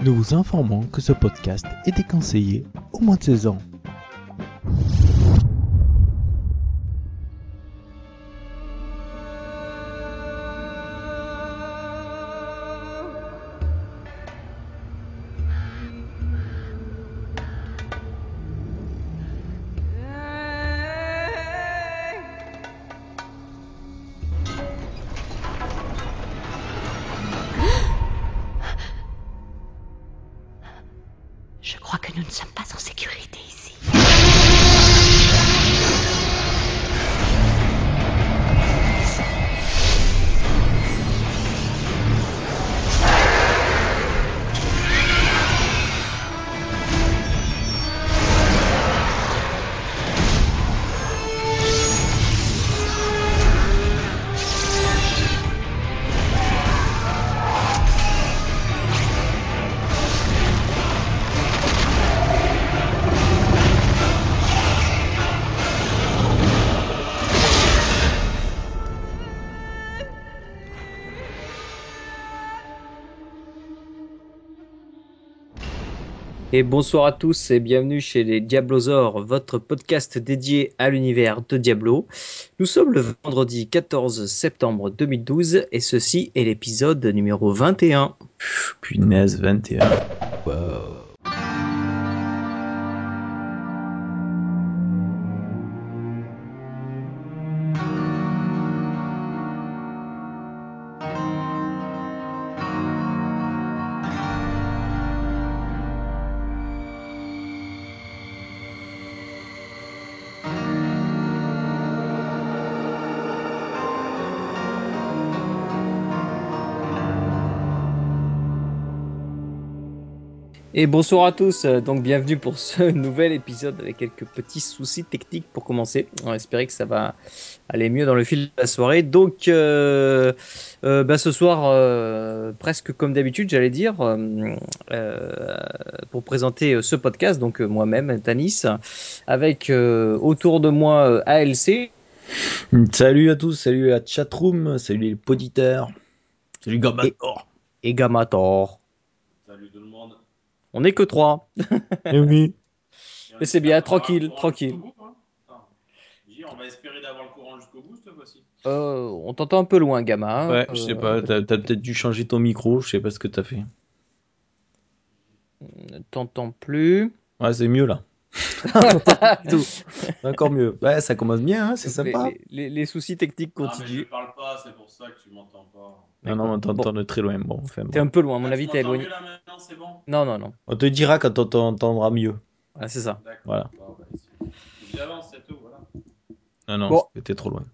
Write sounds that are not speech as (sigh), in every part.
Nous vous informons que ce podcast est déconseillé au moins de 16 ans. Et bonsoir à tous et bienvenue chez les Diablosaures, votre podcast dédié à l'univers de Diablo. Nous sommes le vendredi 14 septembre 2012 et ceci est l'épisode numéro 21. Punaise, 21. Et bonsoir à tous, euh, donc bienvenue pour ce (laughs) nouvel épisode avec quelques petits soucis techniques pour commencer. On va espérer que ça va aller mieux dans le fil de la soirée. Donc euh, euh, bah, ce soir, euh, presque comme d'habitude, j'allais dire, pour présenter ce podcast, donc moi-même, Tanis, avec euh, autour de moi ALC. Salut à tous, salut à chatroom, salut les poditeurs, salut Gamador. et Gamator. Salut tout le monde. On n'est que trois. Eh oui. Mais c'est bien, tranquille, tranquille. bout, on va espérer d'avoir le courant jusqu'au bout cette fois-ci. Euh, on t'entend un peu loin, Gamma. hein. Ouais, je sais Euh, pas, t'as t'as peut-être dû changer ton micro, je sais pas ce que t'as fait. ne t'entends plus. Ouais, c'est mieux là. (laughs) Tout. Encore mieux. Ouais, ça commence bien, hein, c'est Les, sympa. les- les- les soucis techniques Ah, mais je continuent. parle pas, c'est pour ça que tu m'entends pas. Non, non, on t'entend de très loin. Bon, enfin, bon. T'es un peu loin, à mon Ah, avis, t'es éloigné. bon? Non, non, non. On te dira quand on t'entendra mieux. Voilà, c'est ça. D'accord. Voilà. Bon, bah. J'avance, c'est tout, voilà. Non, non, Bon. t'es trop loin.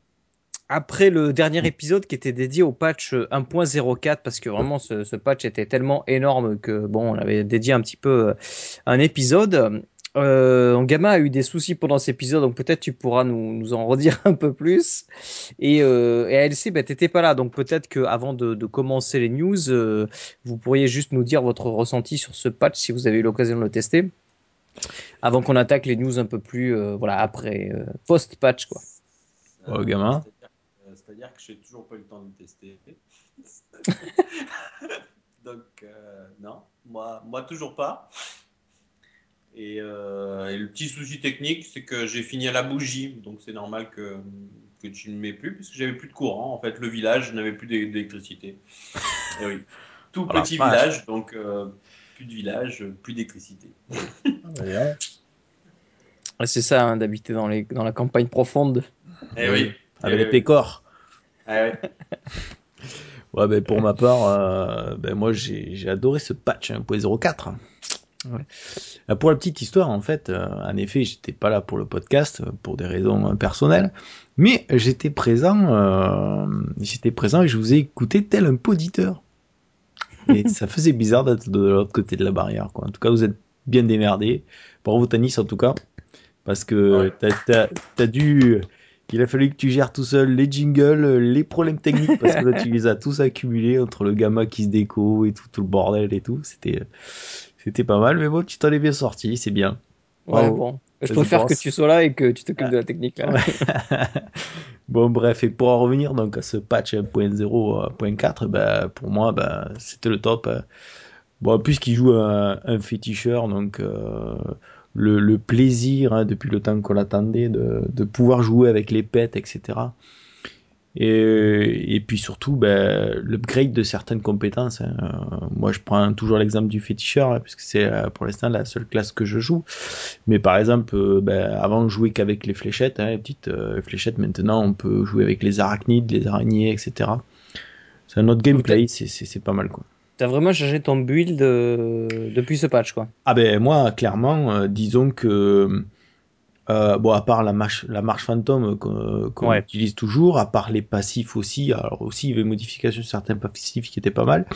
Après le dernier épisode qui était dédié au patch 1.04, parce que vraiment ce, ce patch était tellement énorme que bon, on avait dédié un petit peu euh, un épisode. Euh, Gamma a eu des soucis pendant cet épisode, donc peut-être tu pourras nous, nous en redire (laughs) un peu plus. Et, euh, et ALC, bah, t'étais pas là, donc peut-être que avant de, de commencer les news, euh, vous pourriez juste nous dire votre ressenti sur ce patch si vous avez eu l'occasion de le tester, avant qu'on attaque les news un peu plus, euh, voilà, après euh, post-patch quoi. Ouais, gamin. c'est-à-dire- C'est-à-dire que j'ai toujours pas eu le temps de le tester. (laughs) Donc, euh, non, moi, moi toujours pas. Et, euh, et le petit souci technique, c'est que j'ai fini à la bougie, donc c'est normal que, que tu ne mets plus, puisque j'avais plus de courant. En fait, le village n'avait plus d'é- d'électricité. (laughs) Et oui, tout petit village, donc euh, plus de village, plus d'électricité. (laughs) Ouais, C'est ça, hein, d'habiter dans, les, dans la campagne profonde. Et oui, Avec Eh les oui. pécores. Ah ouais. Ouais, ben pour ma part, euh, ben moi j'ai j'ai adoré ce patch 1.04. Ouais. Euh, Pour la petite histoire, en fait, euh, en effet, j'étais pas là pour le podcast euh, pour des raisons personnelles, mais j'étais présent, euh, j'étais présent et je vous ai écouté tel un poditeur. Et (laughs) ça faisait bizarre d'être de l'autre côté de la barrière, quoi. En tout cas, vous êtes bien démerdé. Bravo Tanis, en tout cas, parce que Ouais. t'as t'as dû, il a fallu que tu gères tout seul les jingles, les problèmes techniques, parce que là tu les as tous accumulés entre le gamma qui se déco et tout, tout le bordel et tout. C'était c'était pas mal, mais bon, tu t'en es bien sorti, c'est bien. Ouais, bon. Je préfère pense. que tu sois là et que tu t'occupes de la technique. Là. (laughs) Bon, bref, et pour en revenir donc à ce patch 1.0.4, bah, pour moi, bah, c'était le top. euh. Bon, puisqu'il joue un, un féticheur, donc euh, le, le plaisir, hein, depuis le temps qu'on l'attendait, de, de pouvoir jouer avec les pets, etc. Et, et puis surtout, ben, l'upgrade de certaines compétences. hein. Euh, moi, je prends toujours l'exemple du féticheur, hein, puisque c'est euh, pour l'instant la seule classe que je joue. Mais par exemple, euh, ben, avant, on jouait qu'avec les fléchettes, hein, les petites euh, fléchettes. Maintenant, on peut jouer avec les arachnides, les araignées, etc. C'est un autre gameplay, c'est- pas mal, quoi. T'as vraiment changé ton build euh, depuis ce patch, quoi. Ah ben moi clairement euh, disons que euh, bon à part la marche la marche fantôme qu'on qu'on Ouais. utilise toujours à part les passifs aussi alors aussi il y avait modification sur certains passifs qui étaient pas mal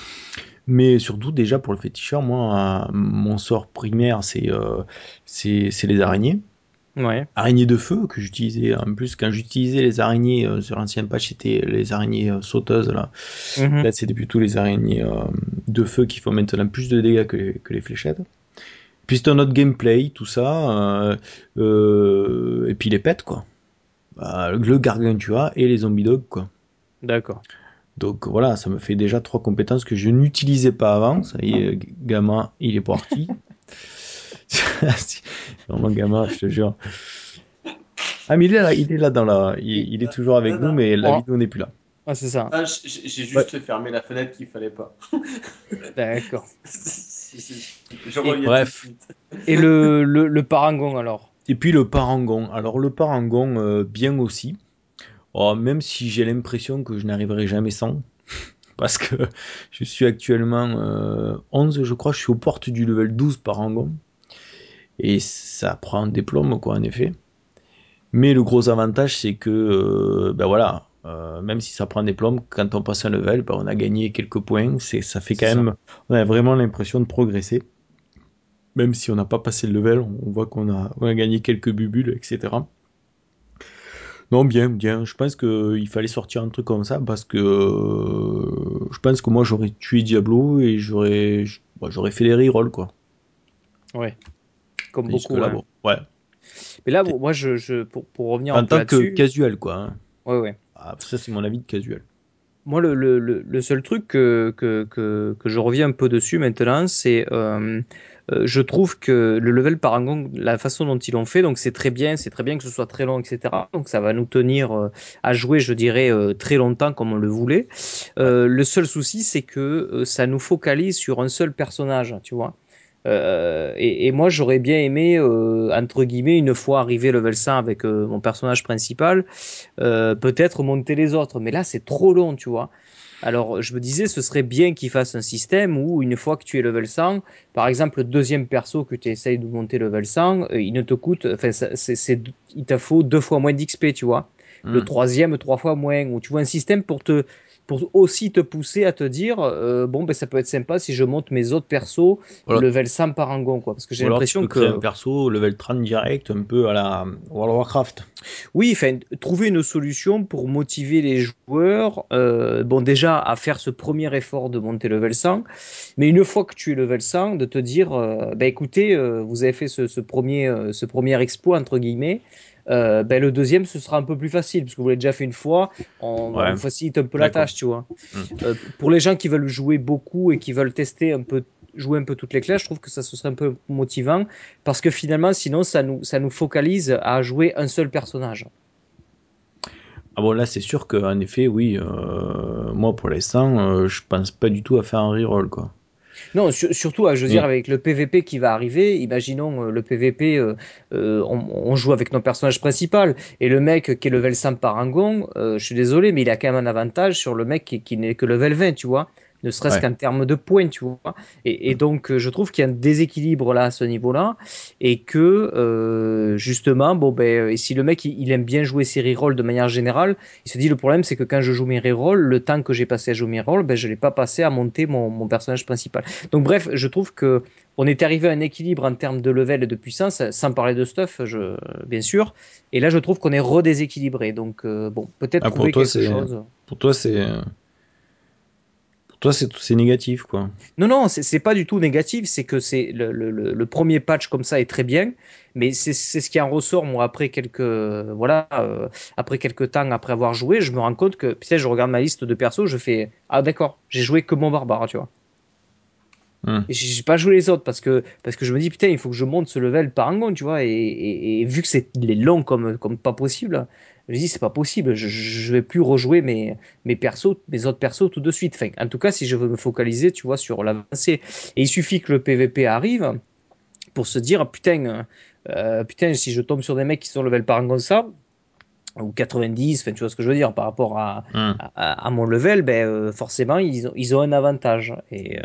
mais surtout déjà pour le féticheur moi euh, mon sort primaire c'est euh, c'est c'est les araignées Ouais. araignées de feu que j'utilisais en plus quand j'utilisais les araignées euh, sur l'ancien patch c'était les araignées euh, sauteuses là Mhm. Là, c'est plutôt les araignées euh, de feu qui font maintenant plus de dégâts que les, que les fléchettes. Puis c'est un autre gameplay, tout ça. euh, euh, et puis les pets, quoi. Bah, le gargantua et les zombie dogs, quoi. D'accord. Donc voilà, ça me fait déjà trois compétences que je n'utilisais pas avant. Ça y est, gamin, il est parti. (laughs) Vraiment gamin, je te jure. Ah mais il est là, il est là dans la, il, il est toujours avec nous, mais la Oh. vidéo n'est plus là. Ah, c'est ça. Ah, j'ai juste fermé la fenêtre qu'il fallait pas. D'accord. (laughs) Je reviens bref. Et le, le, le parangon, alors? Et puis le parangon. Alors le parangon, euh, bien aussi. Oh, même si j'ai l'impression que je n'arriverai jamais sans. (laughs) Parce que je suis actuellement euh, 11, je crois. Je suis aux portes du level 12 parangon. Et ça prend des plombes, quoi, en effet. Mais le gros avantage, c'est que, euh, ben voilà, euh, même si ça prend des plombes, quand on passe un level, ben on a gagné quelques points. C'est, ça fait quand ça. même, on a vraiment l'impression de progresser. Même si on n'a pas passé le level, on voit qu'on a, on a gagné quelques bubules, etc. Non, bien, bien. Je pense qu'il fallait sortir un truc comme ça parce que euh, je pense que moi j'aurais tué Diablo et j'aurais, bah, j'aurais fait les rerolls quoi. Ouais. Comme beaucoup. là, hein. bon, ouais. Mais là, moi, je, je, pour, pour revenir En un peu tant que casual quoi. hein. Ouais, ouais. Ah, ça c'est mon avis de casual. Moi, le, le, le, seul truc que, que, que, je reviens un peu dessus maintenant, c'est euh, euh, je trouve que le level parangon, la façon dont ils l'ont fait, donc c'est très bien, c'est très bien que ce soit très long, etc. Donc ça va nous tenir euh, à jouer, je dirais, euh, très longtemps comme on le voulait. Le seul souci, c'est que ça nous focalise sur un seul personnage, tu vois. Euh, et, et moi, j'aurais bien aimé, euh, entre guillemets, une fois arrivé level 100 avec euh, mon personnage principal, peut-être monter les autres. Mais là, c'est trop long, tu vois. Alors, je me disais, ce serait bien qu'ils fassent un système où, une fois que tu es level 100, par exemple, le deuxième perso que tu essayes de monter level 100, euh, il ne te coûte, enfin, c'est- il te faut deux fois moins d'XP, tu vois. Le Hmm. troisième, trois fois moins. Ou tu vois un système pour te, pour aussi te pousser à te dire, euh, bon, ben, ça peut être sympa si je monte mes autres persos Voilà. level 100 parangon, quoi. Parce que j'ai l'impression que. un perso level 30 direct, un peu à la World of Warcraft. Oui, enfin, trouver une solution pour motiver les joueurs, euh, bon, déjà à faire ce premier effort de monter level 100, mais une fois que tu es level 100, de te dire, euh, bah, écoutez, euh, vous avez fait ce, ce premier, euh, ce premier exploit, entre guillemets, euh, ben, le deuxième, ce sera un peu plus facile, parce que vous l'avez déjà fait une fois, on Ouais. vous facilite un peu la tâche, tu vois. Mm. Euh, pour les gens qui veulent jouer beaucoup et qui veulent tester un peu jouer un peu toutes les classes, je trouve que ça ce serait un peu motivant parce que finalement sinon ça nous ça nous focalise à jouer un seul personnage. Ah bon, là, c'est sûr qu'en effet, oui, euh, moi pour l'instant, je pense pas du tout à faire un reroll quoi. Non, sur- surtout, euh, je veux dire, Mm. avec le PVP qui va arriver, imaginons euh, le PVP, euh, euh, on, on joue avec notre personnage principal, et le mec qui est level 100 parangon, euh, je suis désolé, mais il a quand même un avantage sur le mec qui, qui n'est que level 20, tu vois, ne serait-ce Ouais. qu'en termes de points, tu vois. Et, et donc, euh, je trouve qu'il y a un déséquilibre là, à ce niveau-là, et que, euh, justement, bon, ben, et si le mec, il, il aime bien jouer ses rerolls de manière générale, il se dit, le problème, c'est que quand je joue mes rerolls, le temps que j'ai passé à jouer mes rerolls, ben, je l'ai pas passé à monter mon, mon personnage principal. Donc bref, je trouve que on est arrivé à un équilibre en termes de level et de puissance, sans parler de stuff, je, bien sûr. Et là, je trouve qu'on est redéséquilibré. Donc euh, bon, peut-être Ah, trouver quelque chose. Pour toi, c'est. Toi, c'est négatif, quoi. Non, non, c'est pas du tout négatif. C'est que c'est le, le, premier patch comme ça est très bien, mais c'est c'est ce qui en ressort moi après quelques voilà euh, après quelques temps après avoir joué, je me rends compte que putain, je regarde ma liste de persos, je fais ah d'accord, j'ai joué que mon barbare, tu vois. Et j'ai pas joué les autres parce que, parce que je me dis, putain, il faut que je monte ce level Parangon, tu vois. Et, et, et vu que c'est long comme, comme pas possible, je me dis, c'est pas possible. Je, je vais plus rejouer mes, mes persos, mes autres persos tout de suite. Enfin, en tout cas, si je veux me focaliser, tu vois, sur l'avancée. Et il suffit que le PVP arrive pour se dire, putain, euh, putain, si je tombe sur des mecs qui sont level Parangon ça, ou 90, enfin, tu vois ce que je veux dire, par rapport à, Hmm. à, à mon level, ben, euh, forcément, ils ont, ils ont un avantage. Et, euh,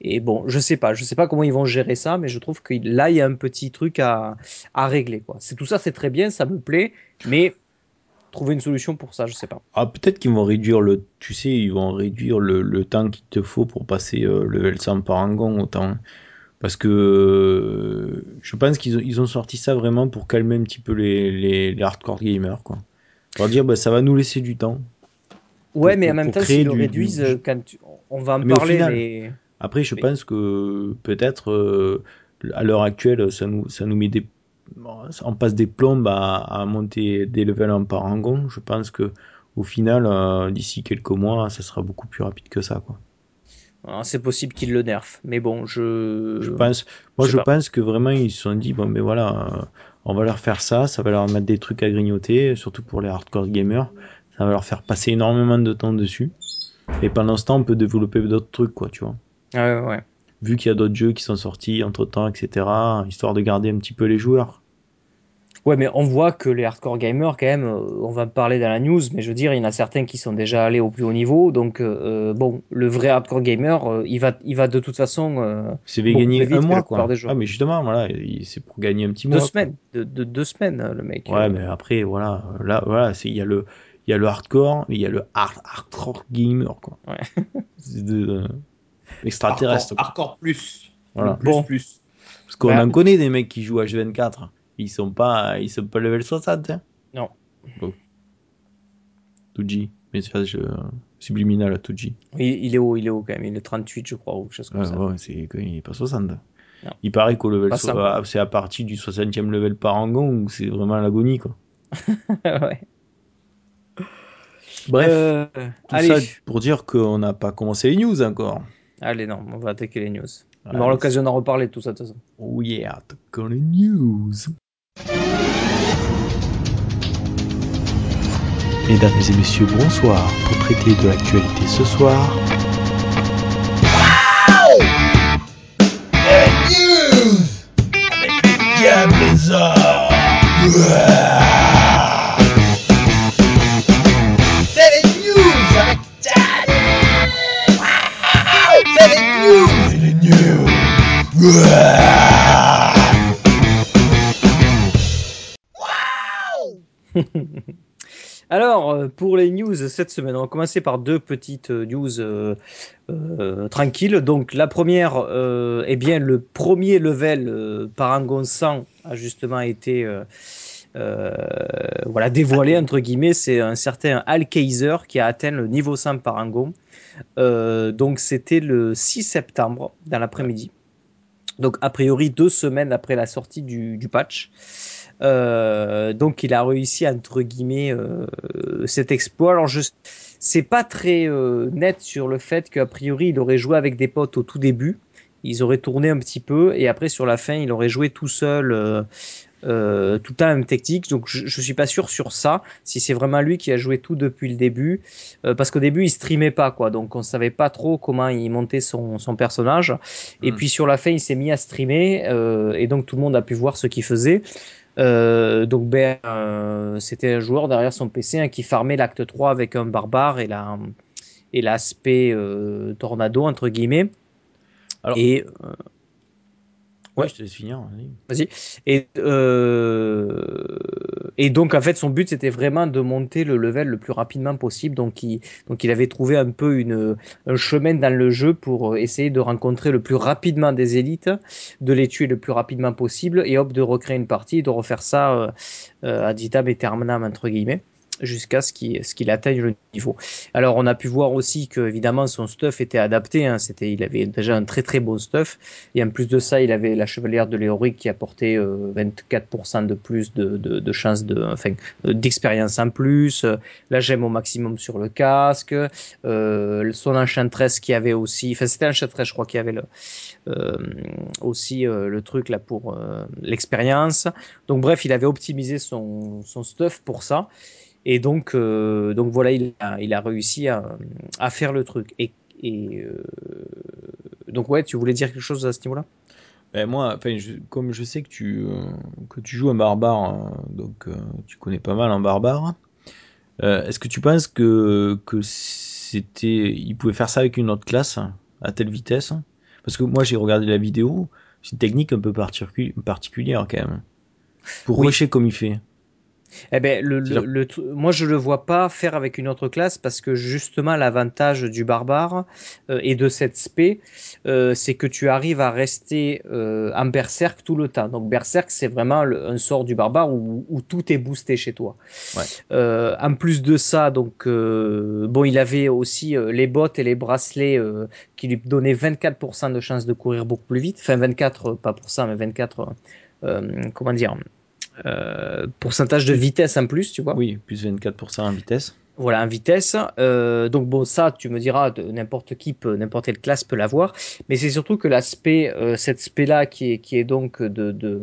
et bon, je sais pas, je sais pas comment ils vont gérer ça, mais je trouve que là, il y a un petit truc à, à régler. Quoi. C'est tout ça, c'est très bien, ça me plaît, mais trouver une solution pour ça, je sais pas. Ah, peut-être qu'ils vont réduire le, tu sais, ils vont réduire le, le temps qu'il te faut pour passer euh, level 100 parangon autant. Parce que euh, je pense qu'ils ont, ils ont sorti ça vraiment pour calmer un petit peu les, les, les hardcore gamers, quoi. Pour dire, bah, ça va nous laisser du temps. Ouais, Pour- mais en même temps, s'ils le du- réduisent, du- quand tu- on va en Mais parler, final- mais. Après, je Oui. pense que peut-être euh, à l'heure actuelle, ça nous, ça nous met des, on passe des plombes à, à monter des levels en parangon. Je pense que au final, euh, d'ici quelques mois, ça sera beaucoup plus rapide que ça, quoi. Alors, C'est possible qu'ils le nerfent, mais bon, je. Je pense, moi, je pense que vraiment ils se sont dit bon, mais voilà, euh, on va leur faire ça, ça va leur mettre des trucs à grignoter, surtout pour les hardcore gamers. Ça va leur faire passer énormément de temps dessus. Et pendant ce temps, on peut développer d'autres trucs, quoi, tu vois. Ouais, ouais, ouais. Vu qu'il y a d'autres jeux qui sont sortis entre temps, etc., histoire de garder un petit peu les joueurs. Ouais, mais on voit que les hardcore gamers, quand même, euh, on va parler dans la news, mais je veux dire, il y en a certains qui sont déjà allés au plus haut niveau. Donc, euh, bon, le vrai hardcore gamer, euh, il, va, il va de toute façon euh, C'est gagner un mois, quoi. Ah, mais justement, voilà, il- c'est pour gagner un petit deux mois. semaines. De, de- deux semaines, euh, le mec. Ouais, Euh, mais après, voilà, là, voilà, il y a le, il y a le hardcore, mais il y a le hard, hardcore gamer, quoi. Ouais. De- extraterrestre. Hardcore plus. Voilà. Plus, Bon. plus. Parce qu'on Bah. en connaît des mecs qui jouent H24. Ils sont pas, ils sont pas level 60, hein. Non. Bon. Tuji. Message euh, subliminal à Tuji. il, il est haut, il est haut quand même. Il est 38, je crois, ou quelque chose comme Ouais, ça. ouais, c'est, il est pas 60. Non. Il paraît qu'au level, so- ah, c'est à partir du 60e level parangon où c'est vraiment l'agonie, quoi. (laughs) ouais. Bref. Euh, Tout allez. ça pour dire qu'on n'a pas commencé les news encore. Allez, non, on va attaquer les news. On aura l'occasion d'en reparler de tout ça, de toute façon. Oh yeah, attaquons les news. Mesdames et messieurs, bonsoir. Pour traiter de l'actualité ce soir, (laughs) Alors, euh, pour les news cette semaine, on va commencer par deux petites euh, news euh, tranquilles. Donc, la première, eh bien, le premier level Parangon 100 a justement été voilà, dévoilé, entre guillemets. C'est un certain Al Kaiser qui a atteint le niveau 100 Parangon. Donc, c'était le 6 septembre, dans l'après-midi. Donc, a priori, deux semaines après la sortie du, patch. Euh, donc il a réussi entre guillemets euh, cet exploit. Alors je c'est pas très euh, net sur le fait qu'a priori il aurait joué avec des potes au tout début. Ils auraient tourné un petit peu et après sur la fin il aurait joué tout seul. Euh, tout le temps même technique donc je, je suis pas sûr sur ça si c'est vraiment lui qui a joué tout depuis le début. Euh, parce qu'au début il streamait pas quoi. Donc on savait pas trop comment il montait son, son personnage. Et Mm. puis sur la fin il s'est mis à streamer euh, et donc tout le monde a pu voir ce qu'il faisait. Donc ben, c'était un joueur derrière son PC hein, qui farmait l'acte 3 avec un barbare et la et l'aspect tornado entre guillemets. Alors- et Ouais, je te laisse finir. vas-y. et euh, et donc en fait son but c'était vraiment de monter le level le plus rapidement possible. Donc il donc il avait trouvé un peu une un chemin dans le jeu pour essayer de rencontrer le plus rapidement des élites, de les tuer le plus rapidement possible et hop de recréer une partie de refaire ça euh, euh, ad vitam aeternam entre guillemets. Jusqu'à ce qu'il ce qu'il atteigne le niveau. Alors on a pu voir aussi que évidemment son stuff était adapté. Hein. C'était, il avait déjà un très très beau stuff. Et en plus de ça, il avait la chevalière de Léoric qui apportait euh, 24% de plus de, de, de chances de, enfin, d'expérience en plus. La gemme au maximum sur le casque. Euh, son enchantress qui avait aussi, enfin c'était enchantress, je crois qu'il y avait le, euh, aussi euh, le truc là pour euh, l'expérience. Donc bref, il avait optimisé son, son stuff pour ça. Et donc, euh, donc voilà, il a, il a réussi à, à faire le truc. Et, et euh, donc ouais, tu voulais dire quelque chose à ce niveau-là? Ben moi, je- comme je sais que tu euh, que tu joues un barbare, euh, donc tu connais pas mal un barbare. Est-ce que tu penses que que c'était, il pouvait faire ça avec une autre classe à telle vitesse? Parce que moi j'ai regardé la vidéo, c'est une technique un peu particu- particulière quand même. Pour Oui. rusher comme il fait. Eh ben, le, moi, je le vois pas faire avec une autre classe parce que justement, l'avantage du barbare euh, et de cette spé, euh, c'est que tu arrives à rester euh, en berserk tout le temps. Donc, berserk, c'est vraiment le- un sort du barbare où, où tout est boosté chez toi. Ouais. En plus de ça, donc, bon, il avait aussi les bottes et les bracelets qui lui donnaient 24% de chance de courir beaucoup plus vite. Enfin, 24, euh, pas pour ça, mais 24, euh, comment dire pourcentage de vitesse en plus, tu vois. Oui, plus 24% en vitesse. Voilà, en vitesse. Euh, donc bon, ça, tu me diras, n'importe qui peut, n'importe quelle classe peut l'avoir. Mais c'est surtout que l'aspect, euh, cette spé-là, qui est, qui est donc de, de,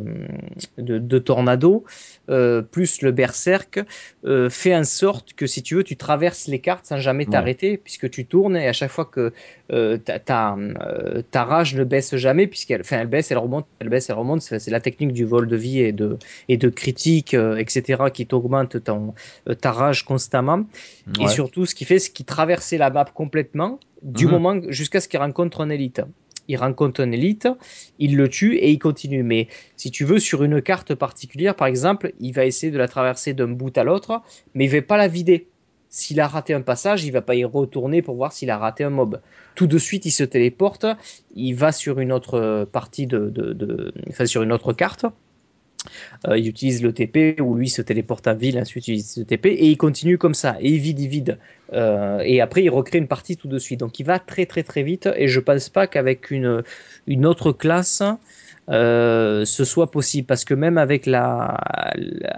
de, de tornado, euh, plus le berserk, euh, fait en sorte que si tu veux, tu traverses les cartes sans jamais Ouais. t'arrêter, puisque tu tournes et à chaque fois que euh, ta, ta, euh, ta rage ne baisse jamais, puisqu'elle, enfin, elle baisse, elle remonte, elle baisse, elle remonte. C'est, c'est la technique du vol de vie et de, et de critique, euh, etc., qui t'augmente ton, euh, ta rage constamment. Et surtout, ce qu'il fait, c'est qu'il traversait la map complètement, du Mhm. moment jusqu'à ce qu'il rencontre un élite. Il rencontre un élite, il le tue et il continue. Mais si tu veux, sur une carte particulière, par exemple, il va essayer de la traverser d'un bout à l'autre, mais il va pas la vider. S'il a raté un passage, il va pas y retourner pour voir s'il a raté un mob. Tout de suite, il se téléporte, il va sur une autre partie de, de, de- enfin sur une autre carte. Euh, il utilise le TP ou lui se téléporte à ville, ensuite il utilise le TP et il continue comme ça et il vide, il vide. Euh, et après il recrée une partie tout de suite. Donc il va très très très vite et je pense pas qu'avec une, autre classe euh, ce soit possible parce que même avec la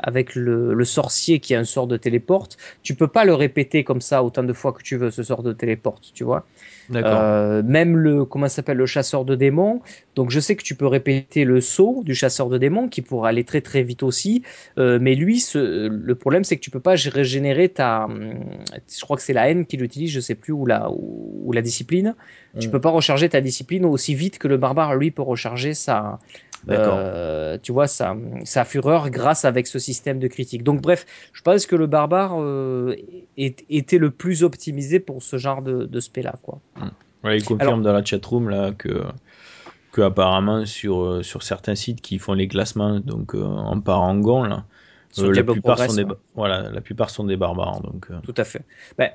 avec le sorcier qui a un sort de téléporte, tu peux pas le répéter comme ça autant de fois que tu veux ce sort de téléporte, tu vois. Euh, même le comment s'appelle le chasseur de démons. Donc je sais que tu peux répéter le saut du chasseur de démons qui pourra aller très très vite aussi. Euh, mais lui, ce, le problème c'est que tu peux pas régénérer ta. hum, Je crois que c'est la haine qui l'utilise, je sais plus ou la ou, la discipline. Tu Mm. peux pas recharger ta discipline aussi vite que le barbare lui peut recharger sa. Euh, tu vois sa, sa fureur grâce avec ce système de critique. Donc bref, je pense que le barbare euh, est- était le plus optimisé pour ce genre de, de spé là quoi. Ouais, il confirme dans la chatroom là que, que apparemment sur, euh, sur certains sites qui font les classements donc euh, en parangon là, euh, la plupart Progress, sont des ouais. ba- voilà la plupart sont des barbares donc euh, Tout à fait. Ben,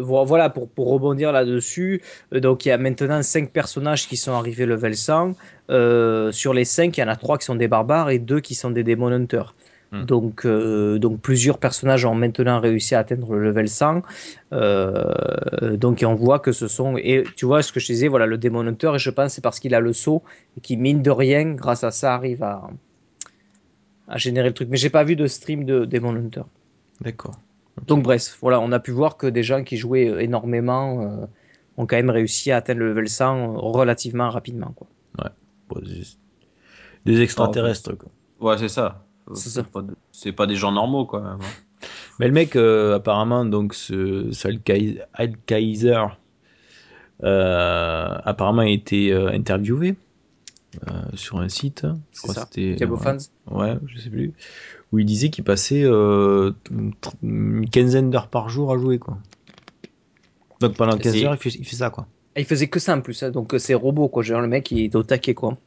voilà, pour, pour rebondir là-dessus, euh, donc il y a maintenant 5 personnages qui sont arrivés level 100. Euh, sur les 5, il y en a 3 qui sont des barbares et 2 qui sont des Demon Hunters. Hmm. Donc, euh, donc plusieurs personnages ont maintenant réussi à atteindre le level 100. Euh, donc et on voit que ce sont... Et tu vois ce que je disais, voilà, le Demon Hunter, et je pense c'est parce qu'il a le saut et qui mine de rien, grâce à ça, arrive à, à générer le truc. Mais j'ai pas vu de stream de Demon Hunter. d'accord. Donc bref, voilà, on a pu voir que des gens qui jouaient euh, énormément euh, ont quand même réussi à atteindre le level 100 relativement rapidement. Quoi. Bon, des, extraterrestres quoi. Ouais, c'est ça. C'est pas, de- pas des gens normaux, quoi. même, hein. Mais le mec euh, apparemment donc ce, ce Al-Kai- Al-Kaiser euh, apparemment a été euh, interviewé euh, sur un site. Je crois c'était Diablo ouais. Fans. Ouais, je sais plus. Où il disait qu'il passait euh, une quinzaine d'heures par jour à jouer, quoi. Donc pendant 15 C'est- heures, il fait, il fait ça, quoi. Et il faisait que ça en plus, hein, donc euh, c'est robot quoi. Genre le mec il est au taquet quoi.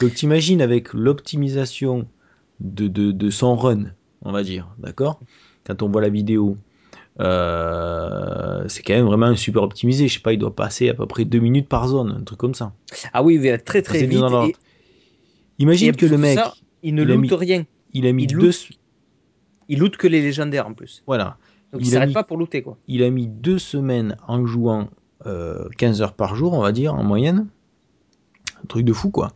Donc t'imagines avec l'optimisation de, de, de son run, on va dire, d'accord? Quand on voit la vidéo, euh, c'est quand même vraiment super optimisé. Je sais pas, il doit passer à peu près deux minutes par zone, un truc comme ça. Ah oui, il va très très vite. Et. Imagine et que le mec, ça, il ne loot mis- rien. Il a mis il deux, loot. Il loot que les légendaires en plus. Voilà. Donc Il s'arrête mis- pas pour looter quoi. Il a mis deux semaines en jouant euh, 15 heures par jour, on va dire, en moyenne. Un truc de fou, quoi.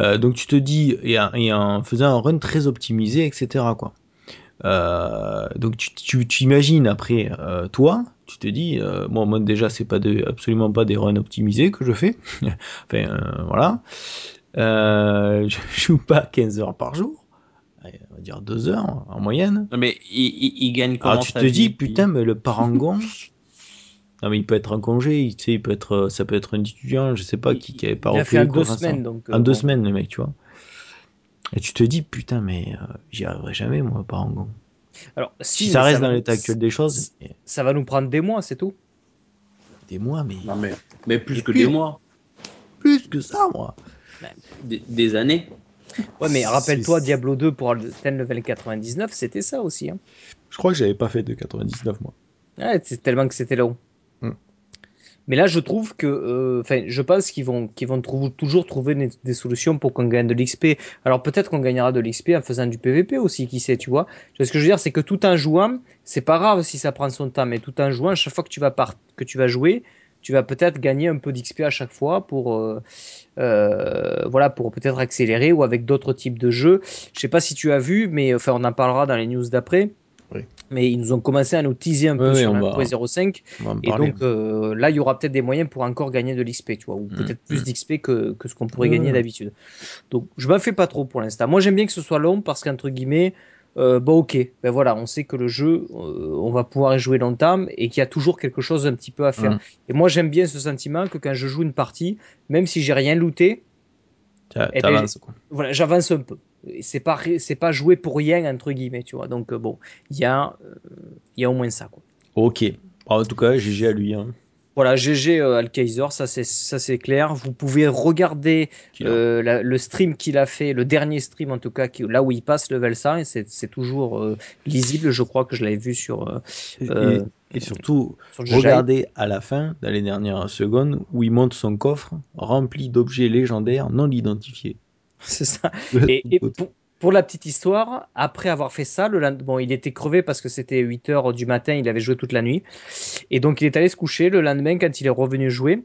Euh, donc tu te dis, et, en- et en faisant un run très optimisé, etc. Quoi. Euh, donc tu, tu, tu imagines après, euh, toi, tu te dis, euh, bon, moi déjà, c'est pas de, absolument pas des runs optimisés que je fais. (laughs) enfin, euh, voilà. Euh, je joue pas 15 heures par jour. On va dire 2 heures en moyenne. Non, mais il, il, il gagne comment Alors tu sa te vie, dis, putain, mais le parangon. (laughs) non, mais il peut être en congé, il, tu sais, il peut être, euh, ça peut être un étudiant, je sais pas, qui, qui avait pas Il a fait en deux ensemble. semaines donc. euh, En deux bon. semaines, le mec, tu vois. Et tu te dis, putain, mais euh, j'y arriverai jamais, moi, parangon. Alors Si, si ça reste va dans nous- l'état actuel des choses, Ça va nous prendre des mois, c'est tout. des mois, mais Non, mais, mais plus Et que puis- des mois, plus que ça, moi. des, des années. Ouais, mais rappelle-toi, Diablo 2 pour atteindre level 99, c'était ça aussi. Hein. Je crois que j'avais pas fait de 99, moi. Ouais, c'est tellement que c'était long. Hmm. Mais là, je trouve que, euh, enfin, je pense qu'ils vont, qu'ils vont trou- toujours trouver des, des solutions pour qu'on gagne de l'XP. Alors peut-être qu'on gagnera de l'XP en faisant du PVP aussi, qui sait, tu vois. Tu vois Ce que je veux dire, c'est que tout en jouant, c'est pas grave si ça prend son temps, mais tout en jouant, chaque fois que tu vas par- que tu vas jouer, tu vas peut-être gagner un peu d'XP à chaque fois pour, euh, euh, voilà, pour peut-être accélérer ou avec d'autres types de jeux. Je sais pas si tu as vu, mais enfin, on en parlera dans les news d'après. Oui. Mais ils nous ont commencé à nous teaser un Oui, peu oui, sur va- 1.05 On va en et parler. donc euh, là, il y aura peut-être des moyens pour encore gagner de l'XP, tu vois, ou Mm, peut-être plus mm. d'XP que, que ce qu'on pourrait Ouais, gagner d'habitude. Donc je m'en fais pas trop pour l'instant. Moi, j'aime bien que ce soit long parce qu'entre guillemets, euh, bon ok, ben voilà, on sait que le jeu, euh, on va pouvoir y jouer longtemps et qu'il y a toujours quelque chose un petit peu à faire. Mm. Et moi, j'aime bien ce sentiment que quand je joue une partie, même si j'ai rien looté, Eh ben, voilà, j'avance un peu. C'est pas c'est pas jouer pour rien entre guillemets, tu vois. Donc euh, bon, il y a euh, il y a au moins ça quoi. Ok. En tout cas, GG à lui. Hein. Voilà, GG euh, Alkaiser, ça c'est ça c'est clair. Vous pouvez regarder euh, la- le stream qu'il a fait, le dernier stream en tout cas, qui, là où il passe level 100, et c'est c'est toujours euh, lisible. Je crois que je l'avais vu sur euh, Et- euh, et, surtout, sur regardez à la fin, dans les dernières secondes, où il monte son coffre rempli d'objets légendaires non identifiés. (laughs) C'est ça. Et, et pour, pour la petite histoire, après avoir fait ça, le lend- bon, il était crevé parce que c'était 8 heures du matin, il avait joué toute la nuit. Et donc il est allé se coucher. Le lendemain, quand il est revenu jouer,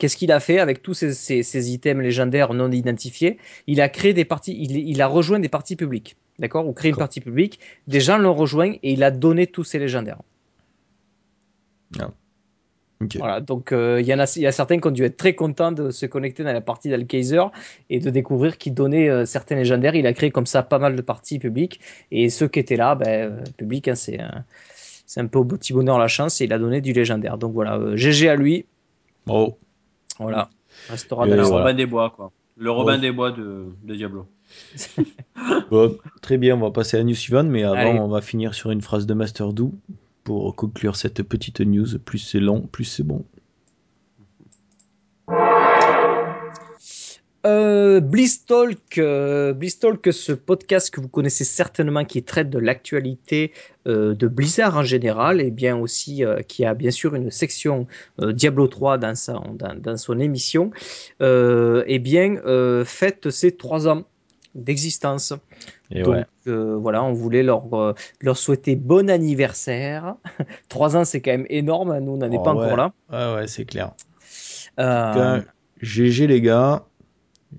qu'est-ce qu'il a fait avec tous ces, ces- ces items légendaires non identifiés? Il a créé des parties, il, il a rejoint des parties publiques. D'accord? Ou créé une partie publique. Des gens l'ont rejoint et il a donné tous ces légendaires. Voilà, donc euh, il y en a, il y a certains qui ont dû être très contents de se connecter dans la partie d'Alkaiser et de découvrir qu'il donnait euh, certains légendaires. Il a créé comme ça pas mal de parties publiques et ceux qui étaient là, ben, euh, public, hein, c'est euh, un peu au petit bonheur la chance et il a donné du légendaire. Donc voilà, euh, GG à lui. Bravo. Voilà, restera dans Le. Robin des Bois, quoi. Le Robin des Bois de, de Diablo. (laughs) Bon, très bien, on va passer à la news suivante, mais avant, Allez. on va finir sur une phrase de Master Do pour conclure cette petite news. Plus c'est long, plus c'est bon. Euh, Blizztalk, euh, ce podcast que vous connaissez certainement qui traite de l'actualité euh, de Blizzard en général et bien aussi euh, qui a bien sûr une section Diablo 3 dans, son émission, eh bien fête ses trois ans d'existence. Et Donc ouais. euh, voilà, on voulait leur, euh, leur souhaiter bon anniversaire. (laughs) trois ans, c'est quand même énorme. Nous, on n'en est Oh, pas ouais. encore là. Ouais, ouais, c'est clair. Euh, GG les gars.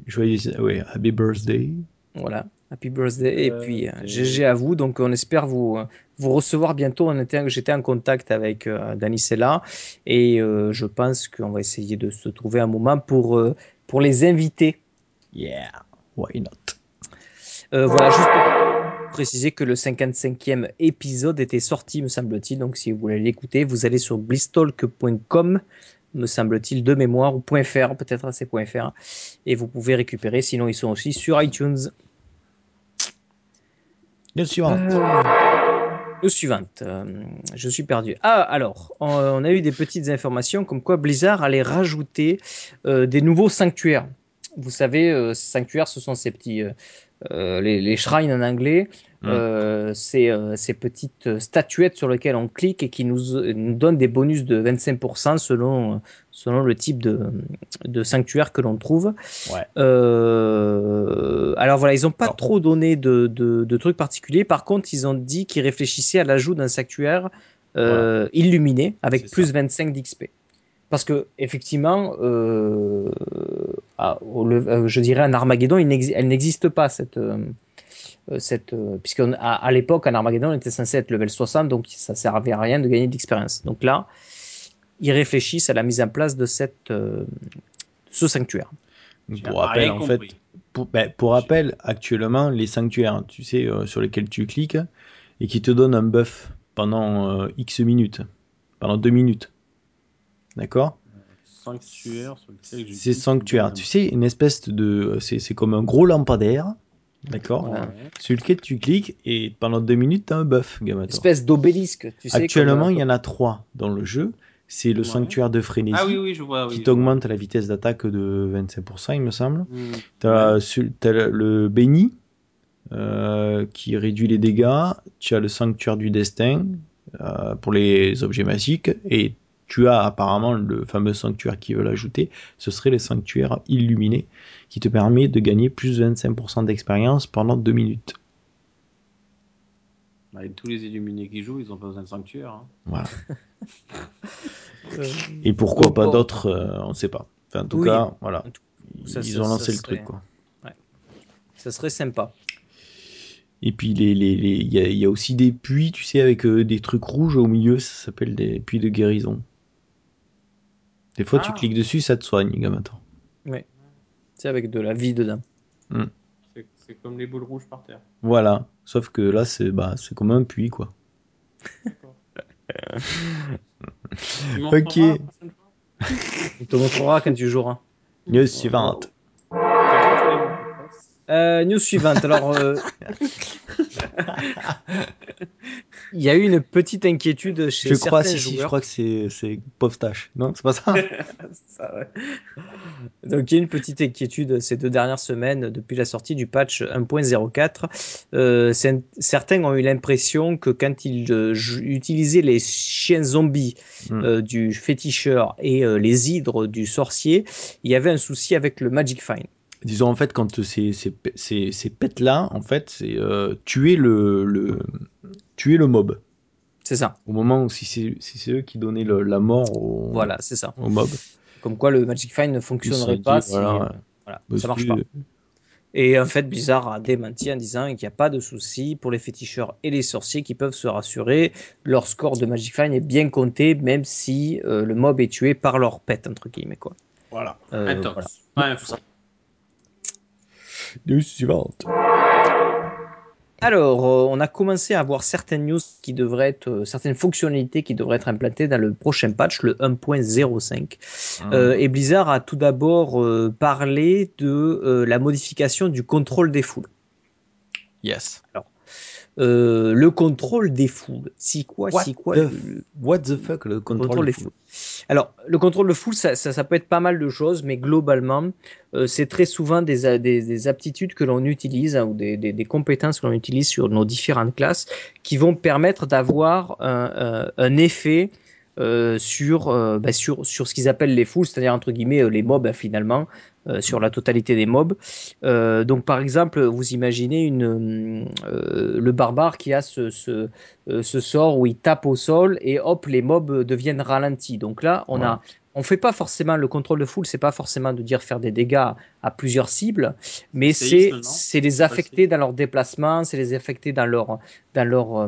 Joyeux, ouais, happy birthday. Voilà, happy birthday et Euh, puis euh, GG à vous. Donc on espère vous euh, vous recevoir bientôt. On était, j'étais en contact avec euh, Dani Sella et euh, je pense qu'on va essayer de se trouver un moment pour euh, pour les inviter. Yeah, why not? Euh, voilà, juste pour préciser que le 55e épisode était sorti, me semble-t-il. Donc si vous voulez l'écouter, vous allez sur blisstalk.com me semble-t-il, de mémoire, ou .fr, peut-être hein, c'est .fr, et vous pouvez récupérer, sinon ils sont aussi sur iTunes. Le suivant. Euh, Le suivante, euh, je suis perdu. Ah, alors, on, on a eu des petites informations comme quoi Blizzard allait rajouter euh, des nouveaux sanctuaires vous savez, euh, ces sanctuaires, ce sont ces petits, les, les shrines en anglais, Mm. euh, ces, euh, ces petites statuettes sur lesquelles on clique et qui nous, nous donnent des bonus de 25% selon, selon le type de, de sanctuaire que l'on trouve. Ouais. Euh, alors voilà, ils n'ont pas trop donné de, de, de trucs particuliers. Par contre, ils ont dit qu'ils réfléchissaient à l'ajout d'un sanctuaire euh, illuminé avec plus 25 d'XP. Parce que effectivement, euh, à- au le- euh, je dirais en Armageddon, il elle n'existe pas cette, euh, cette euh, puisque à, à l'époque en Armageddon, on était censé être level 60, donc ça servait à rien de gagner d'expérience. Donc là, ils réfléchissent à la mise en place de cette, euh, ce sanctuaire. Pour rappel, en compris. fait, pour, ben, pour rappel, actuellement, les sanctuaires, tu sais, euh, sur lesquels tu cliques et qui te donnent un buff pendant euh, X minutes, pendant 2 minutes. D'accord Sanctuaire sur lequel je C'est sanctuaire. Tu sais, une espèce de. C'est c'est comme un gros lampadaire. D'accord Ouais. Sur lequel tu cliques et pendant 2 minutes, tu as un buff, Gamator. espèce d'obélisque, tu sais. Actuellement, comme, euh, il y en a 3 dans le jeu. C'est le Ouais. sanctuaire de frénésie Ah oui, oui, je vois. Oui, qui t'augmente la vitesse d'attaque de 25%, il me semble. vois. T'as Ouais. su- t'as le- le béni euh, qui réduit les dégâts. Tu as le sanctuaire du destin euh, pour les objets magiques. Et tu as apparemment le fameux sanctuaire qui veut l'ajouter. Ce serait le sanctuaire illuminé qui te permet de gagner plus de 25% d'expérience pendant 2 minutes. Bah, et tous les illuminés qui jouent, ils ont pas besoin de sanctuaire. hein. Voilà. (laughs) euh, Et pourquoi pas d'autres, euh, on ne sait pas. Enfin, en tout Oui. cas, voilà. Ils ça, ont ça lancé le serait- truc, quoi. ça serait sympa. Et puis les les les il y a, il y a aussi des puits, tu sais, avec euh, des trucs rouges au milieu, ça s'appelle des puits de guérison. Des fois, tu Ah. cliques dessus, ça te soigne, Gamator. C'est avec de la vie dedans. C'est- C'est comme les boules rouges par terre. Voilà. Sauf que là, c'est bah, c'est comme un puits, quoi. (laughs) Ok. On te montrera quand tu joueras. News suivante. Euh, news suivante. Alors, euh, (laughs) il y a eu une petite inquiétude chez Je crois, certains si, si, je crois que c'est c'est Povstache. Non, c'est pas ça? (laughs) Ça, ouais. Donc il y a une petite inquiétude ces deux dernières semaines depuis la sortie du patch 1.04. Euh, certains ont eu l'impression que quand ils euh, utilisaient les chiens zombies Mm. euh, du féticheur et les hydres du sorcier, il y avait un souci avec le Magic Find. Disons, en fait, quand ces, ces, ces, ces pets-là, en fait, c'est euh, tuer le, le, tuer le mob. C'est ça. Au moment où si c'est si c'est eux qui donnaient le- la mort au, Voilà, c'est ça. au mob. Comme quoi le Magic Find ne fonctionnerait pas si voilà, euh, ouais. voilà, Bah, ça marche pas. Et en fait, Blizzard a démenti en disant qu'il n'y a pas de souci pour les féticheurs et les sorciers qui peuvent se rassurer. Leur score de Magic Find est bien compté, même si euh, le mob est tué par leur pet, entre guillemets. Quoi. Voilà. Euh, info. News suivante. Alors, euh, on a commencé à avoir certaines news qui devraient être, euh, certaines fonctionnalités qui devraient être implantées dans le prochain patch, le 1.05. Euh, et Blizzard a tout d'abord euh, parlé de euh, la modification du contrôle des foules. Yes. Euh, le contrôle des foules. Si quoi, What si quoi. the le- What the fuck, le contrôle, contrôle des foules? Alors, le contrôle de foule, ça, ça, ça peut être pas mal de choses, mais globalement, euh, c'est très souvent des, des, des aptitudes que l'on utilise hein, ou des, des, des compétences que l'on utilise sur nos différentes classes qui vont permettre d'avoir un, un- un effet euh, sur, euh, bah, sur, sur ce qu'ils appellent les foules, c'est-à-dire entre guillemets euh, les mobs finalement, euh, sur la totalité des mobs. Donc par exemple, vous imaginez une, le barbare qui a ce, ce, ce sort où il tape au sol et hop, les mobs deviennent ralentis. Donc là, on Ouais. a on fait pas forcément le contrôle de foule, c'est pas forcément de dire faire des dégâts à plusieurs cibles, mais c'est les affecter dans leur déplacement, c'est les affecter dans leur dans leur euh,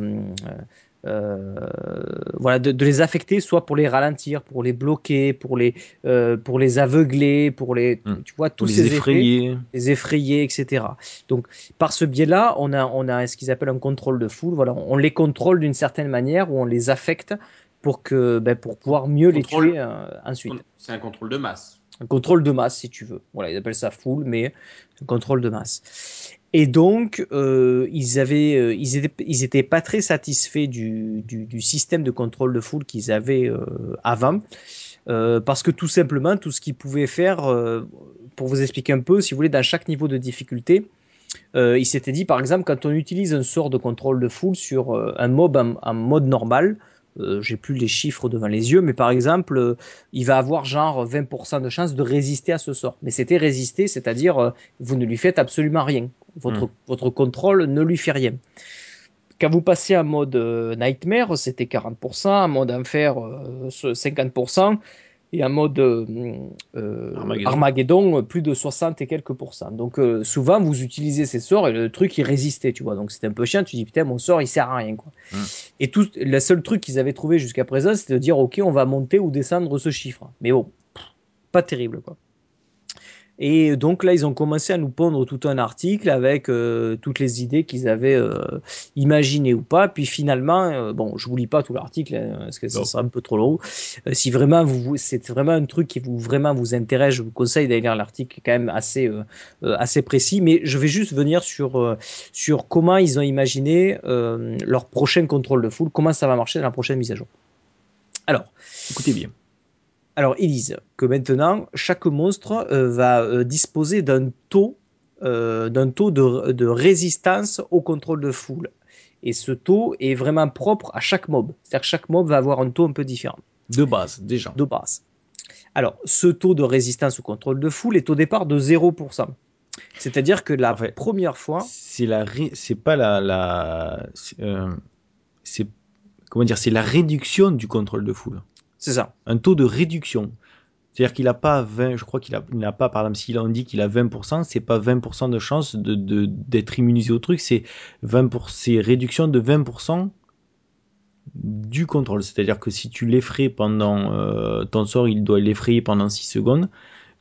voilà de, de les affecter soit pour les ralentir, pour les bloquer, pour les euh, pour les aveugler, pour les Hmm. tu vois tous Pour les ces effets effrayer. les effrayer, etc. Donc, par ce biais-là, on a, on a ce qu'ils appellent un contrôle de foule. Voilà, on les contrôle d'une certaine manière ou on les affecte pour que, ben, pour pouvoir mieux Contrôle. les tuer euh, ensuite. C'est un contrôle de masse. Un contrôle de masse, si tu veux. Voilà, ils appellent ça foule, mais un contrôle de masse. Et donc, euh, ils avaient, euh, ils étaient, ils étaient pas très satisfaits du, du, du système de contrôle de foule qu'ils avaient euh, avant. Euh, parce que tout simplement, tout ce qu'il pouvait faire, euh, pour vous expliquer un peu, si vous voulez, dans chaque niveau de difficulté, euh, il s'était dit, par exemple, quand on utilise un sort de contrôle de foule sur un mob en, en mode normal, euh, j'ai plus les chiffres devant les yeux, mais par exemple, euh, il va avoir genre 20% de chance de résister à ce sort. Mais c'était résister, c'est-à-dire euh, vous ne lui faites absolument rien. Votre, Mm. votre contrôle ne lui fait rien. Quand vous passez en mode Nightmare, c'était 40%, en mode Enfer, euh, 50%, et en mode euh, euh, Armageddon. Armageddon, plus de 60 et quelques pourcents. Donc euh, souvent, vous utilisez ces sorts et le truc, il résistait, tu vois. Donc c'était un peu chiant, tu dis, putain, mon sort, il sert à rien, quoi. Mm. Et tout, le seul truc qu'ils avaient trouvé jusqu'à présent, c'était de dire, ok, on va monter ou descendre ce chiffre. Mais bon, pff, pas terrible, quoi. Et donc là, ils ont commencé à nous pondre tout un article avec euh, toutes les idées qu'ils avaient euh, imaginées ou pas. Puis finalement, euh, bon, je vous lis pas tout l'article hein, parce que ça sera un peu trop long. Euh, si vraiment vous, vous- c'est vraiment un truc qui vous vraiment vous intéresse, je vous conseille d'aller lire l'article, qui est quand même assez euh, euh, assez précis. Mais je vais juste venir sur euh, sur comment ils ont imaginé euh, leur prochain contrôle de foule, comment ça va marcher dans la prochaine mise à jour. Alors. Écoutez bien. Alors, ils disent que maintenant, chaque monstre euh, va euh, disposer d'un taux, euh, d'un taux de, de résistance au contrôle de foule. Et ce taux est vraiment propre à chaque mob. C'est-à-dire que chaque mob va avoir un taux un peu différent De base, déjà. de base. Alors, ce taux de résistance au contrôle de foule est au départ de 0%. C'est-à-dire que la En fait, première fois, C'est la, ré- c'est pas la, la, c'est, euh, c'est comment dire, c'est la réduction du contrôle de foule. C'est ça. Un taux de réduction. C'est-à-dire qu'il n'a pas 20, je crois qu'il n'a pas, par exemple, s'il en dit qu'il a 20%, c'est pas 20% de chance de, de- d'être immunisé au truc, c'est 20 pour, c'est réduction de 20% du contrôle. C'est-à-dire que si tu l'effraies pendant, euh, ton sort, il doit l'effrayer pendant 6 secondes,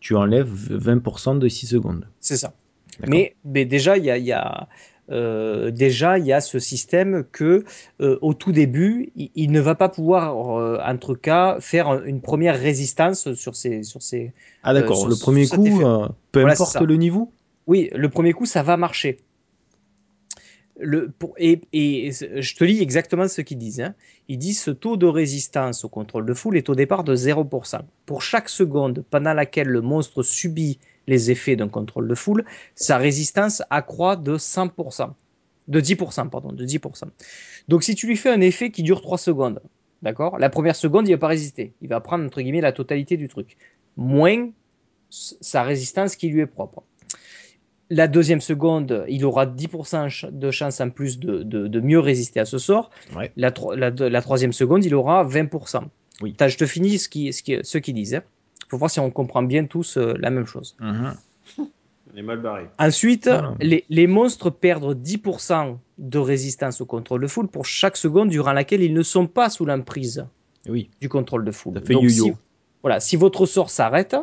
tu enlèves 20% de 6 secondes. C'est ça. Mais, mais déjà, il y a, il y a, euh, déjà, il y a ce système que, euh, au tout début, il, il ne va pas pouvoir, euh, entre cas, faire un- une première résistance sur ces, sur ces. Ah d'accord, sur- le premier coup, euh, peu Voilà, importe le niveau? Oui, le premier coup, ça va marcher. Et, je te lis exactement ce qu'ils disent. Hein. Ils disent ce taux de résistance au contrôle de foule est au départ de 0%. Pour chaque seconde pendant laquelle le monstre subit les effets d'un contrôle de foule, sa résistance accroît de 100%. De 10%, pardon, de 10%. Donc si tu lui fais un effet qui dure 3 secondes, d'accord La première seconde, il va pas résister. Il va prendre, entre guillemets, la totalité du truc. Moins sa résistance qui lui est propre. La deuxième seconde, il aura 10% ch- de chance en plus de, de- de mieux résister à ce sort. Ouais. La, tro- la, de- la troisième seconde, il aura 20%. Oui. Je te finis ce qu'ils ce qui, ce qu'ils disent. Il faut voir si on comprend bien tous euh, la même chose. On est mal barré. Ensuite, Ah les, les monstres perdent 10% de résistance au contrôle de foule pour chaque seconde durant laquelle ils ne sont pas sous l'emprise Oui, du contrôle de foule. ça fait Donc, si, voilà, si votre sort s'arrête,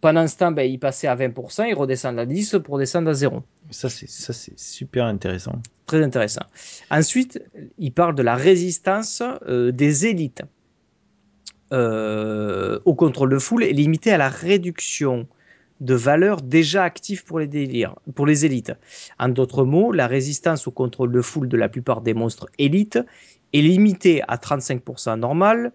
pendant ce temps, ben, il passait à 20%, il redescend à 10 pour descendre à 0. Ça c'est ça c'est super intéressant. Très intéressant. Ensuite, il parle de la résistance euh, des élites euh, au contrôle de foule est limitée à la réduction de valeurs déjà actives pour les délires, pour les élites. En d'autres mots, la résistance au contrôle de foule de la plupart des monstres élites est limitée à 35% normal,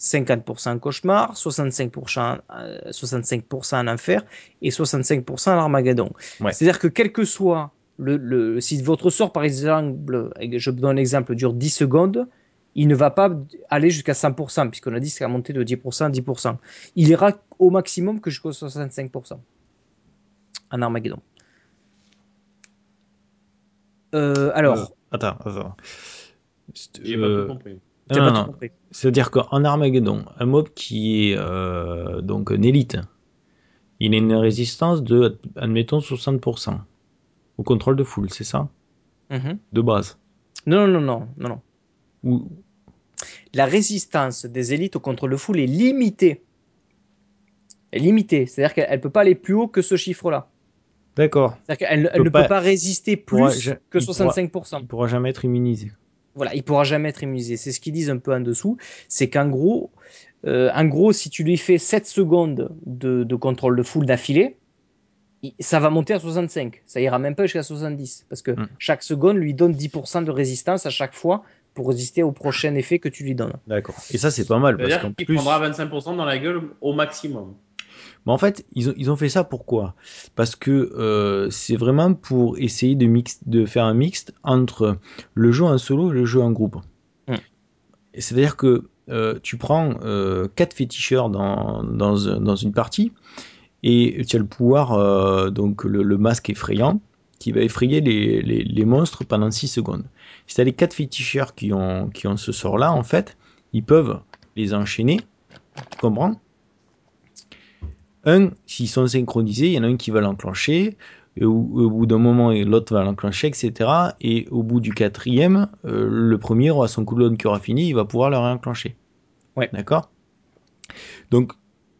50% en cauchemar, 65%, euh, 65% en enfer et 65% en armageddon. Ouais. C'est-à-dire que quel que soit le, le- si votre sort, par exemple, je donne l'exemple, dure 10 secondes, il ne va pas aller jusqu'à 100%, puisqu'on a dit que ça va monter de 10% à 10%. Il ira au maximum que jusqu'au 65% en Armageddon. Euh, alors, Euh, attends, attends. J'ai Euh, pas tout compris. T'as non, pas non. tout compris. C'est-à-dire qu'en Armageddon, un mob qui est euh, donc une élite, il a une résistance de, admettons, 60% au contrôle de foule, c'est ça? Mhm. De base. Non, non, non, non, non. Ou, La résistance des élites au contrôle de foule est limitée. Est limitée, c'est-à-dire qu'elle ne peut pas aller plus haut que ce chiffre-là. D'accord. C'est-à-dire qu'elle elle ne pas- peut pas résister plus pourra que il pourra- 65%. Il pourra jamais être immunisé. Voilà, il pourra jamais être immunisé. C'est ce qu'ils disent un peu en dessous. C'est qu'en gros, euh, en gros, si tu lui fais 7 secondes de, de contrôle de foule d'affilée, il- ça va monter à 65. Ça ira même pas jusqu'à 70. Parce que Mm. chaque seconde lui donne 10% de résistance à chaque fois pour résister au prochain effet que tu lui donnes. D'accord. Et ça, c'est pas mal parce qu'en qu'il plus. prendra 25% dans la gueule au maximum. Mais en fait, ils ont, ils ont fait ça pourquoi? Parce que euh, c'est vraiment pour essayer de, mix, de faire un mixte entre le jeu en solo et le jeu en groupe. Mm. C'est-à-dire que euh, tu prends euh, quatre féticheurs dans, dans, un- dans une partie et tu as le pouvoir, euh, donc le, le masque effrayant, qui va effrayer les, les, les monstres pendant 6 secondes. Si tu as les quatre féticheurs qui ont, qui ont ce sort-là, en fait, ils peuvent les enchaîner. Tu comprends? Un, s'ils sont synchronisés, il y en a un qui va l'enclencher, et au, au bout d'un moment, l'autre va l'enclencher, etc. Et au bout du quatrième, euh, le premier aura son cooldown qui aura fini, il va pouvoir le réenclencher. Ouais. D'accord? Donc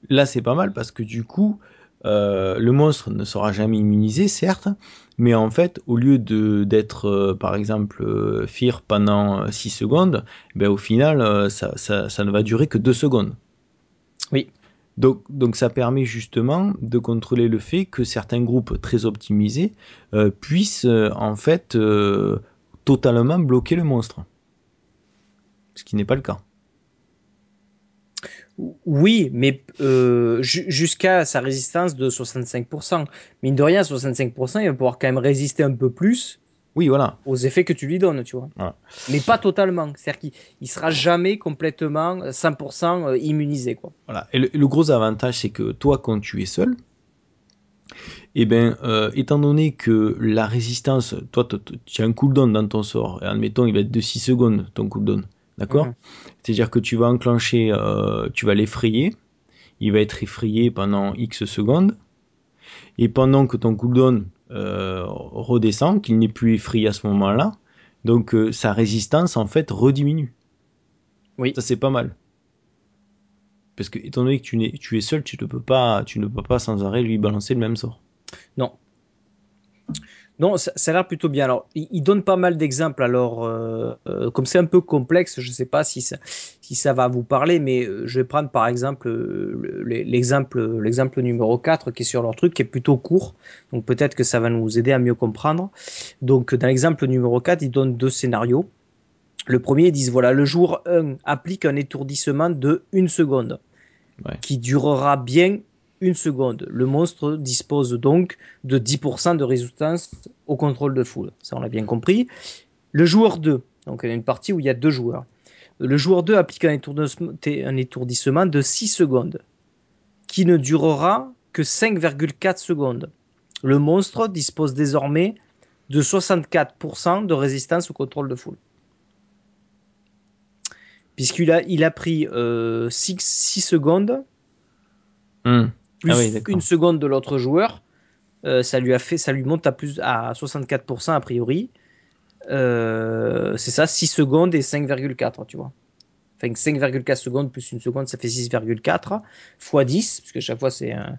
là, c'est pas mal parce que du coup, euh, le monstre ne sera jamais immunisé, certes, mais en fait, au lieu de d'être, euh, par exemple, euh, fear pendant 6 secondes, ben, au final, euh, ça, ça, ça ne va durer que 2 secondes. Oui. Donc, ça permet justement de contrôler le fait que certains groupes très optimisés euh, puissent euh, en fait euh, totalement bloquer le monstre. Ce qui n'est pas le cas. Oui, mais ju- jusqu'à sa résistance de 65%. Mine de rien, 65%, il va pouvoir quand même résister un peu plus Oui, voilà. aux effets que tu lui donnes, tu vois. Voilà. Mais pas totalement. C'est-à-dire qu'il il sera jamais complètement euh, 100% immunisé, quoi. voilà. Et le, le gros avantage, c'est que toi, quand tu es seul, eh ben, euh, étant donné que la résistance, toi, tu as un cooldown dans ton sort, et admettons, il va être de 6 secondes, ton cooldown, d'accord Mhm. C'est-à-dire que tu vas enclencher, euh, tu vas l'effrayer, il va être effrayé pendant X secondes, et pendant que ton cooldown euh, redescend, qu'il n'est plus effrayé à ce moment-là, donc euh, sa résistance, en fait, rediminue. Oui. Ça, c'est pas mal. Parce que, étant donné que tu, n'es- tu es seul, tu ne peux pas, tu ne peux pas sans arrêt lui balancer le même sort. Non. Non, ça, ça a l'air plutôt bien. Alors, il, il donne pas mal d'exemples. Alors, euh, euh, comme c'est un peu complexe, je sais pas si ça, si ça va vous parler, mais euh, je vais prendre par exemple euh, le- l'exemple l'exemple numéro 4 qui est sur leur truc, qui est plutôt court. Donc, peut-être que ça va nous aider à mieux comprendre. Donc, dans l'exemple numéro 4, il donne deux scénarios. Le premier, ils disent voilà, le jour 1 applique un étourdissement de une seconde Ouais. qui durera bien une seconde. Le monstre dispose donc de 10% de résistance au contrôle de foule. Ça, on l'a bien compris. Le joueur 2, donc il y a une partie où il y a deux joueurs. Le joueur 2 applique un étourdissement, de 6 secondes qui ne durera que 5,4 secondes. Le monstre dispose désormais de 64% de résistance au contrôle de foule. Puisqu'il a, pris 6 secondes Hum. Plus Ah oui, une seconde de l'autre joueur, euh, ça lui a fait, ça lui monte à plus à 64% a priori. Euh, c'est ça, 6 secondes et 5,4, tu vois. Enfin, 5,4 secondes plus une seconde, ça fait 6,4 fois 10, parce que chaque fois c'est un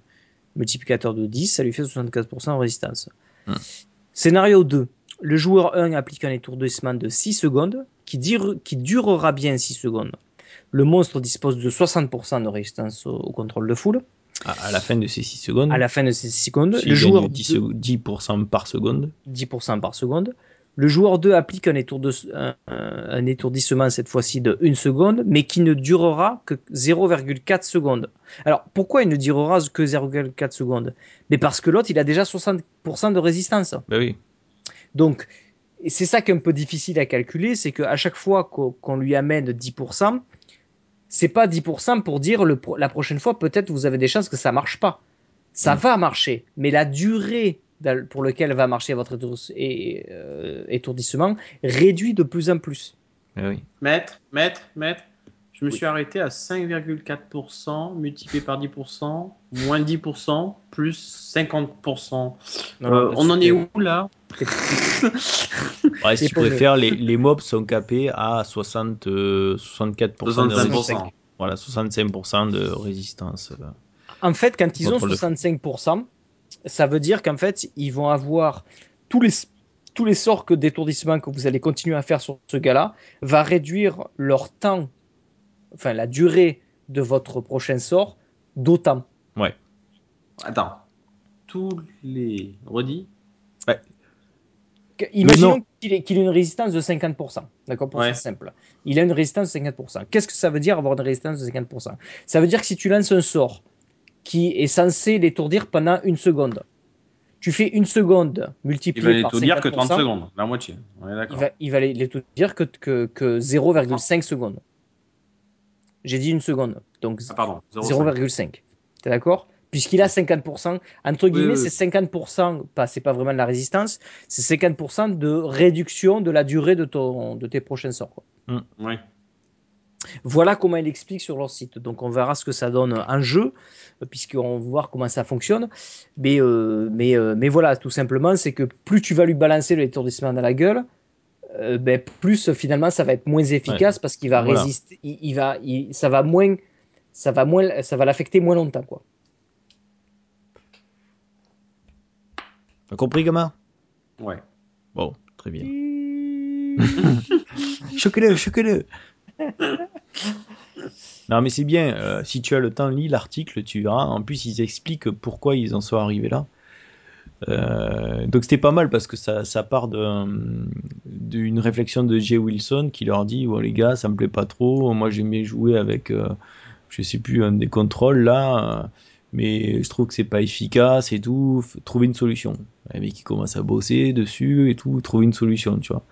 multiplicateur de 10, ça lui fait 64% en résistance. Hmm. Scénario 2. Le joueur 1 applique un étourdissement de 6 secondes qui, dire- qui durera bien 6 secondes. Le monstre dispose de 60% de résistance au, au contrôle de foule À, à la fin de ces 6 secondes, à la fin de ces 6 secondes. s'il Le joueur 10, 2 sec- 10% par seconde, 10% par seconde. Le joueur 2 applique un, un- un étourdissement cette fois-ci de 1 seconde, mais qui ne durera que 0,4 secondes. Alors pourquoi il ne durera que 0,4 secondes? Mais parce que l'autre, il a déjà 60% de résistance. bah oui. Donc, c'est ça qui est un peu difficile à calculer, c'est qu'à chaque fois qu'on qu'on lui amène 10%, c'est pas 10% pour dire le, la prochaine fois, peut-être vous avez des chances que ça marche pas. Ça Mm. va marcher, mais la durée pour laquelle va marcher votre euh, étourdissement réduit de plus en plus. Bah oui. Maître, maître, maître, je me Oui. suis arrêté à 5,4% multiplié par 10%, moins 10%, plus 50%. Euh, on en est où là? Ouais, si tu préfères, les, les mobs sont capés à 60, euh, 64% de 65%. résistance. Voilà, 65% de résistance. En fait, quand ils ont Contrôle de 65%, ça veut dire qu'en fait, ils vont avoir tous les, tous les sorts que d'étourdissement que vous allez continuer à faire sur ce gars-là, va réduire leur temps, enfin la durée de votre prochain sort d'autant. Attends. tous les. Redis Que- Imaginons non. qu'il ait, qu'il ait une résistance de 50%. D'accord Pour Ouais. faire simple. Il a une résistance de 50%. Qu'est-ce que ça veut dire avoir une résistance de 50% Ça veut dire que si tu lances un sort qui est censé l'étourdir pendant une seconde, tu fais une seconde Il multipliée va les par tout dire que 30 50%, secondes, la moitié. On est Il va, il va les, les tout dire que, que, que 0,5 secondes. J'ai dit une seconde. Donc Ah, pardon, 0,5. 0,5. T'es d'accord? Puisqu'il a 50%, entre guillemets, oui. c'est 50%, pas, c'est pas vraiment de la résistance, c'est 50% de réduction de la durée de, ton, de tes prochains sorts. quoi. Oui. Voilà comment il explique sur leur site. Donc on verra ce que ça donne en jeu, puisqu'on va voir comment ça fonctionne. Mais, euh, mais, euh, mais voilà, tout simplement, c'est que plus tu vas lui balancer l'étourdissement dans la gueule, euh, ben, plus finalement ça va être moins efficace parce qu'il va Voilà. résister, il, il va, il- ça va moins, ça va moins, ça va l'affecter moins longtemps, quoi. T'as compris, gamin? Ouais. Bon, très bien. (laughs) Choquez-le, choquez-le. non, mais c'est bien. euh, si tu as le temps, lis l'article, tu verras. En plus, ils expliquent pourquoi ils en sont arrivés là. Euh, donc c'était pas mal parce que ça, ça part d'une réflexion de Jay Wilson qui leur dit ouais, les gars ça me plaît pas trop. Moi j'aimais jouer avec euh, je sais plus un des contrôles là. Mais je trouve que c'est pas efficace et tout. Trouver une solution. Les mecs qui commencent à bosser dessus et tout trouver une solution tu vois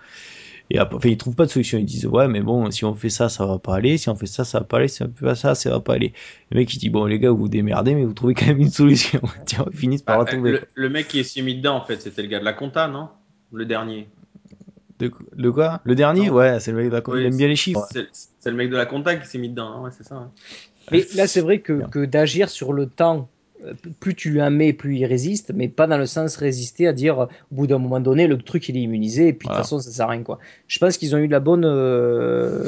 et après, enfin, ils trouvent pas de solution. Ils disent, ouais, mais bon, si on fait ça, ça va pas aller. Si on fait ça, ça va pas aller. Si on fait pas ça, ça va pas aller. Le mec, il dit, bon, les gars, vous vous démerdez, mais vous trouvez quand même une solution. (laughs) Tiens, ils finissent par la Ah, trouver. le, le mec qui s'est mis dedans, en fait, c'était le gars de la compta, non? Le dernier. De, de quoi? Le dernier? Non. Ouais, c'est le mec d'accord. Oui, il aime bien les chiffres. C'est le mec de la compta qui s'est mis dedans, hein, ouais, c'est ça. hein. Mais là, c'est vrai que, que d'agir sur le temps, plus tu lui en mets, plus il résiste, mais pas dans le sens résister à dire, au bout d'un moment donné, le truc il est immunisé, et puis de toute façon, ça sert à rien. Quoi. Je pense qu'ils ont eu la bonne, euh,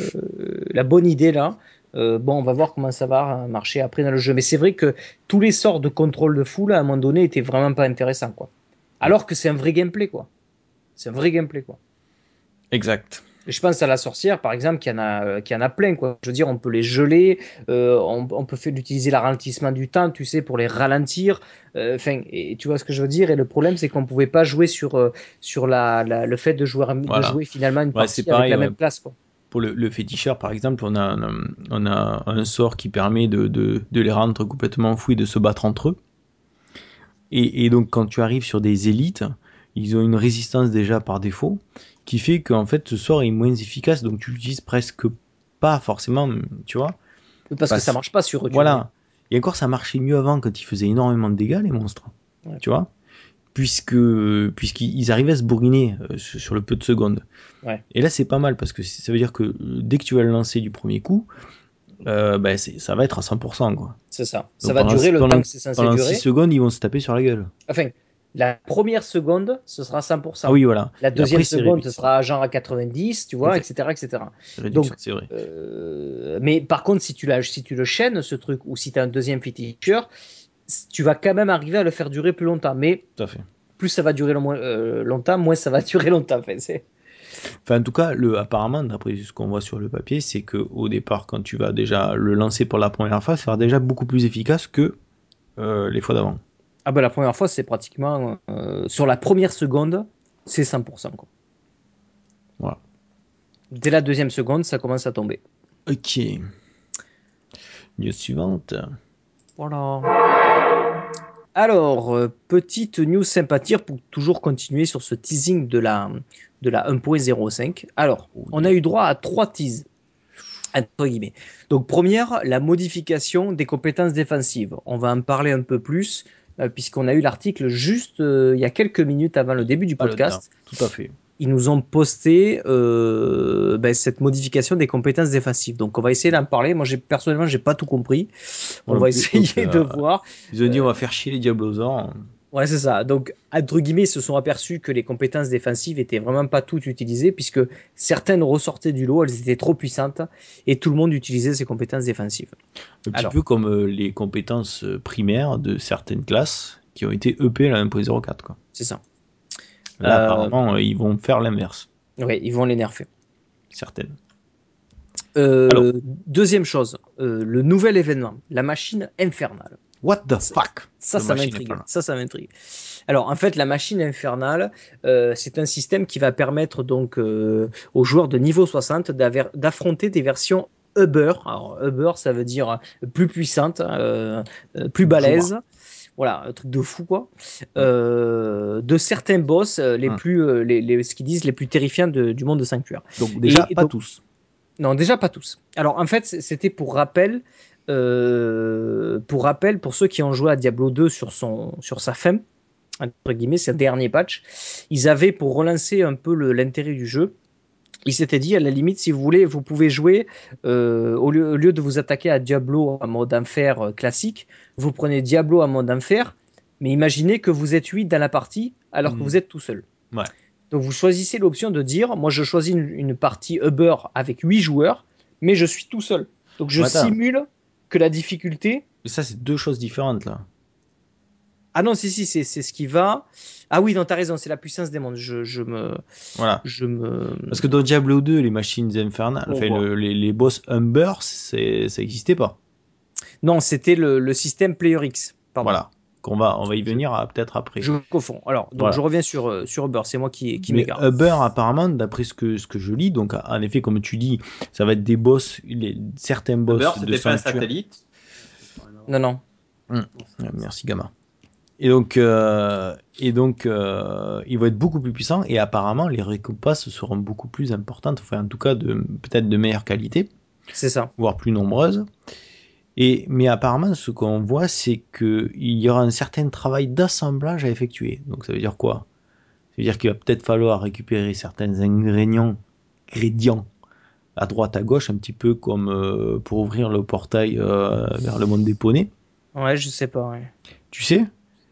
la bonne idée là. Euh, bon, on va voir comment ça va marcher après dans le jeu. Mais c'est vrai que tous les sorts de contrôle de foule, à un moment donné, étaient vraiment pas intéressants. Quoi. Alors que c'est un vrai gameplay. quoi. C'est un vrai gameplay. quoi. Exact. Je pense à la sorcière, par exemple, qui en a, euh, qui en a plein. Quoi. Je veux dire, on peut les geler, euh, on, on peut faire utiliser le ralentissement du temps, tu sais, pour les ralentir. Euh, et tu vois ce que je veux dire? Et le problème, c'est qu'on pouvait pas jouer sur sur la, la- le fait de jouer, de Voilà. jouer finalement une Ouais, partie c'est avec pareil, la ouais. même. Quoi. Pour le, le féticheur, par exemple, on a un, on a un sort qui permet de, de, de les rendre complètement fous et de se battre entre eux. Et, et donc, quand tu arrives sur des élites, ils ont une résistance déjà par défaut, qui fait qu'en fait, ce sort est moins efficace, donc tu l'utilises presque pas forcément, tu vois. Parce que ça marche pas sur eux. Voilà. Et encore, ça marchait mieux avant quand ils faisaient énormément de dégâts, les monstres. Ouais. Tu vois Puisque puisqu'ils arrivaient à se bourriner euh, sur le peu de secondes. Ouais. Et là, c'est pas mal parce que ça veut dire que dès que tu vas le lancer du premier coup, euh, bah, ça va être à 100%. Quoi. C'est ça. Ça va durer le pendant- temps que c'est censé Pendant durer. 6 secondes, ils vont se taper sur la gueule. Enfin, la première seconde, ce sera 100%. Ah oui, voilà. La deuxième après, seconde, ce sera genre à 90, tu vois, etc., etc. Donc- c'est vrai. Euh, mais par contre, si tu, la, si tu le chaînes, ce truc, ou si tu as un deuxième feature, tu vas quand même arriver à le faire durer plus longtemps. Mais Tout à fait. plus ça va durer euh, longtemps, moins ça va (laughs) durer longtemps. Enfin, en tout cas, le, apparemment, d'après ce qu'on voit sur le papier, c'est que au départ, quand tu vas déjà le lancer pour la première fois, ça sera déjà beaucoup plus efficace que euh, les fois d'avant. Ah ben la première fois, c'est pratiquement euh, sur la première seconde, c'est 100%. Quoi. Voilà. Dès la deuxième seconde, ça commence à tomber. Ok. News suivante. Voilà. Alors, euh, petite news sympathique pour toujours continuer sur ce teasing de la, de la 1.05. Alors, Oh, on a eu droit à trois teases. Entre guillemets. Donc, première, la modification des compétences défensives. On va en parler un peu plus, euh, puisqu'on a eu l'article juste euh, il y a quelques minutes avant le début du le podcast. Tout à fait. Ils nous ont posté euh, ben, cette modification des compétences défensives. Donc, on va essayer d'en parler. Moi, j'ai personnellement, j'ai pas tout compris. On Non va essayer de euh, voir. Ils ont dit on va faire chier les diablosaures. Ouais, c'est ça. Donc, entre guillemets, ils se sont aperçus que les compétences défensives étaient vraiment pas toutes utilisées, puisque certaines ressortaient du lot, elles étaient trop puissantes, et tout le monde utilisait ces compétences défensives. Un petit Alors. peu comme euh, les compétences euh, primaires de certaines classes qui ont été EP à la 1.04. Quoi. C'est ça. Là, Euh, apparemment, ils vont faire l'inverse. Ouais, ils vont les nerfer. Certaines. Euh, deuxième chose, le nouvel événement, la machine infernale. What the fuck? Ça, ça m'intrigue. Ça, ça m'intrigue. Alors, en fait, la machine infernale, euh, c'est un système qui va permettre donc euh, aux joueurs de niveau 60 d'aver- d'affronter des versions Uber. Alors, Uber, ça veut dire plus puissante, euh, plus balèze. Voilà, un truc de fou quoi. Euh, de certains boss, les Hmm. plus, les, les- ce qu'ils disent, les plus terrifiants de- du monde de Sanctuaire. Donc déjà, Et- pas donc- tous. Non, déjà pas tous. Alors en fait, c'était pour rappel, euh, pour rappel pour ceux qui ont joué à Diablo 2 sur son, sur sa fin, entre guillemets, c'est dernier patch. Ils avaient pour relancer un peu l'intérêt du jeu. Ils s'étaient dit à la limite, si vous voulez, vous pouvez jouer euh, au, lieu, au lieu de vous attaquer à Diablo en mode enfer euh, classique, vous prenez Diablo en mode enfer, mais imaginez que vous êtes 8 dans la partie alors que Mhm. vous êtes tout seul. Ouais. Donc vous choisissez l'option de dire, moi je choisis une, une partie Uber avec 8 joueurs, mais je suis tout seul. Donc je Attends. simule que la difficulté... Mais ça, c'est deux choses différentes là. Ah non, si, si, c'est ce qui va... Ah oui, non, t'as raison, c'est la puissance des mondes. Je, je me... Voilà. Je me... Parce que dans Diablo 2, les machines infernales, enfin, le- les, les boss Umber, c'est- ça n'existait pas. Non, c'était le, le système Player X. Pardon. Voilà. Qu'on va, on va y venir à- peut-être après. Je confonds. Alors, donc Voilà. je reviens sur, euh, sur Uber, c'est moi qui, qui m'égare. Uber, apparemment, d'après ce que, ce que je lis, donc en effet, comme tu dis, ça va être des boss, les, certains boss Uber, de c'était pas un satellite. Non, non. Ouais, Merci Gamma. Et donc, euh, et donc euh, il va être beaucoup plus puissant et apparemment les récompenses seront beaucoup plus importantes, enfin en tout cas de peut-être de meilleure qualité, C'est ça. voire plus nombreuses. Et mais apparemment ce qu'on voit c'est que il y aura un certain travail d'assemblage à effectuer. Donc ça veut dire quoi? Ça veut dire qu'il va peut-être falloir récupérer certains ingrédients, ingrédients à droite à gauche, un petit peu comme euh, pour ouvrir le portail euh, vers le monde des poneys. Ouais, je sais pas. Ouais, Tu sais?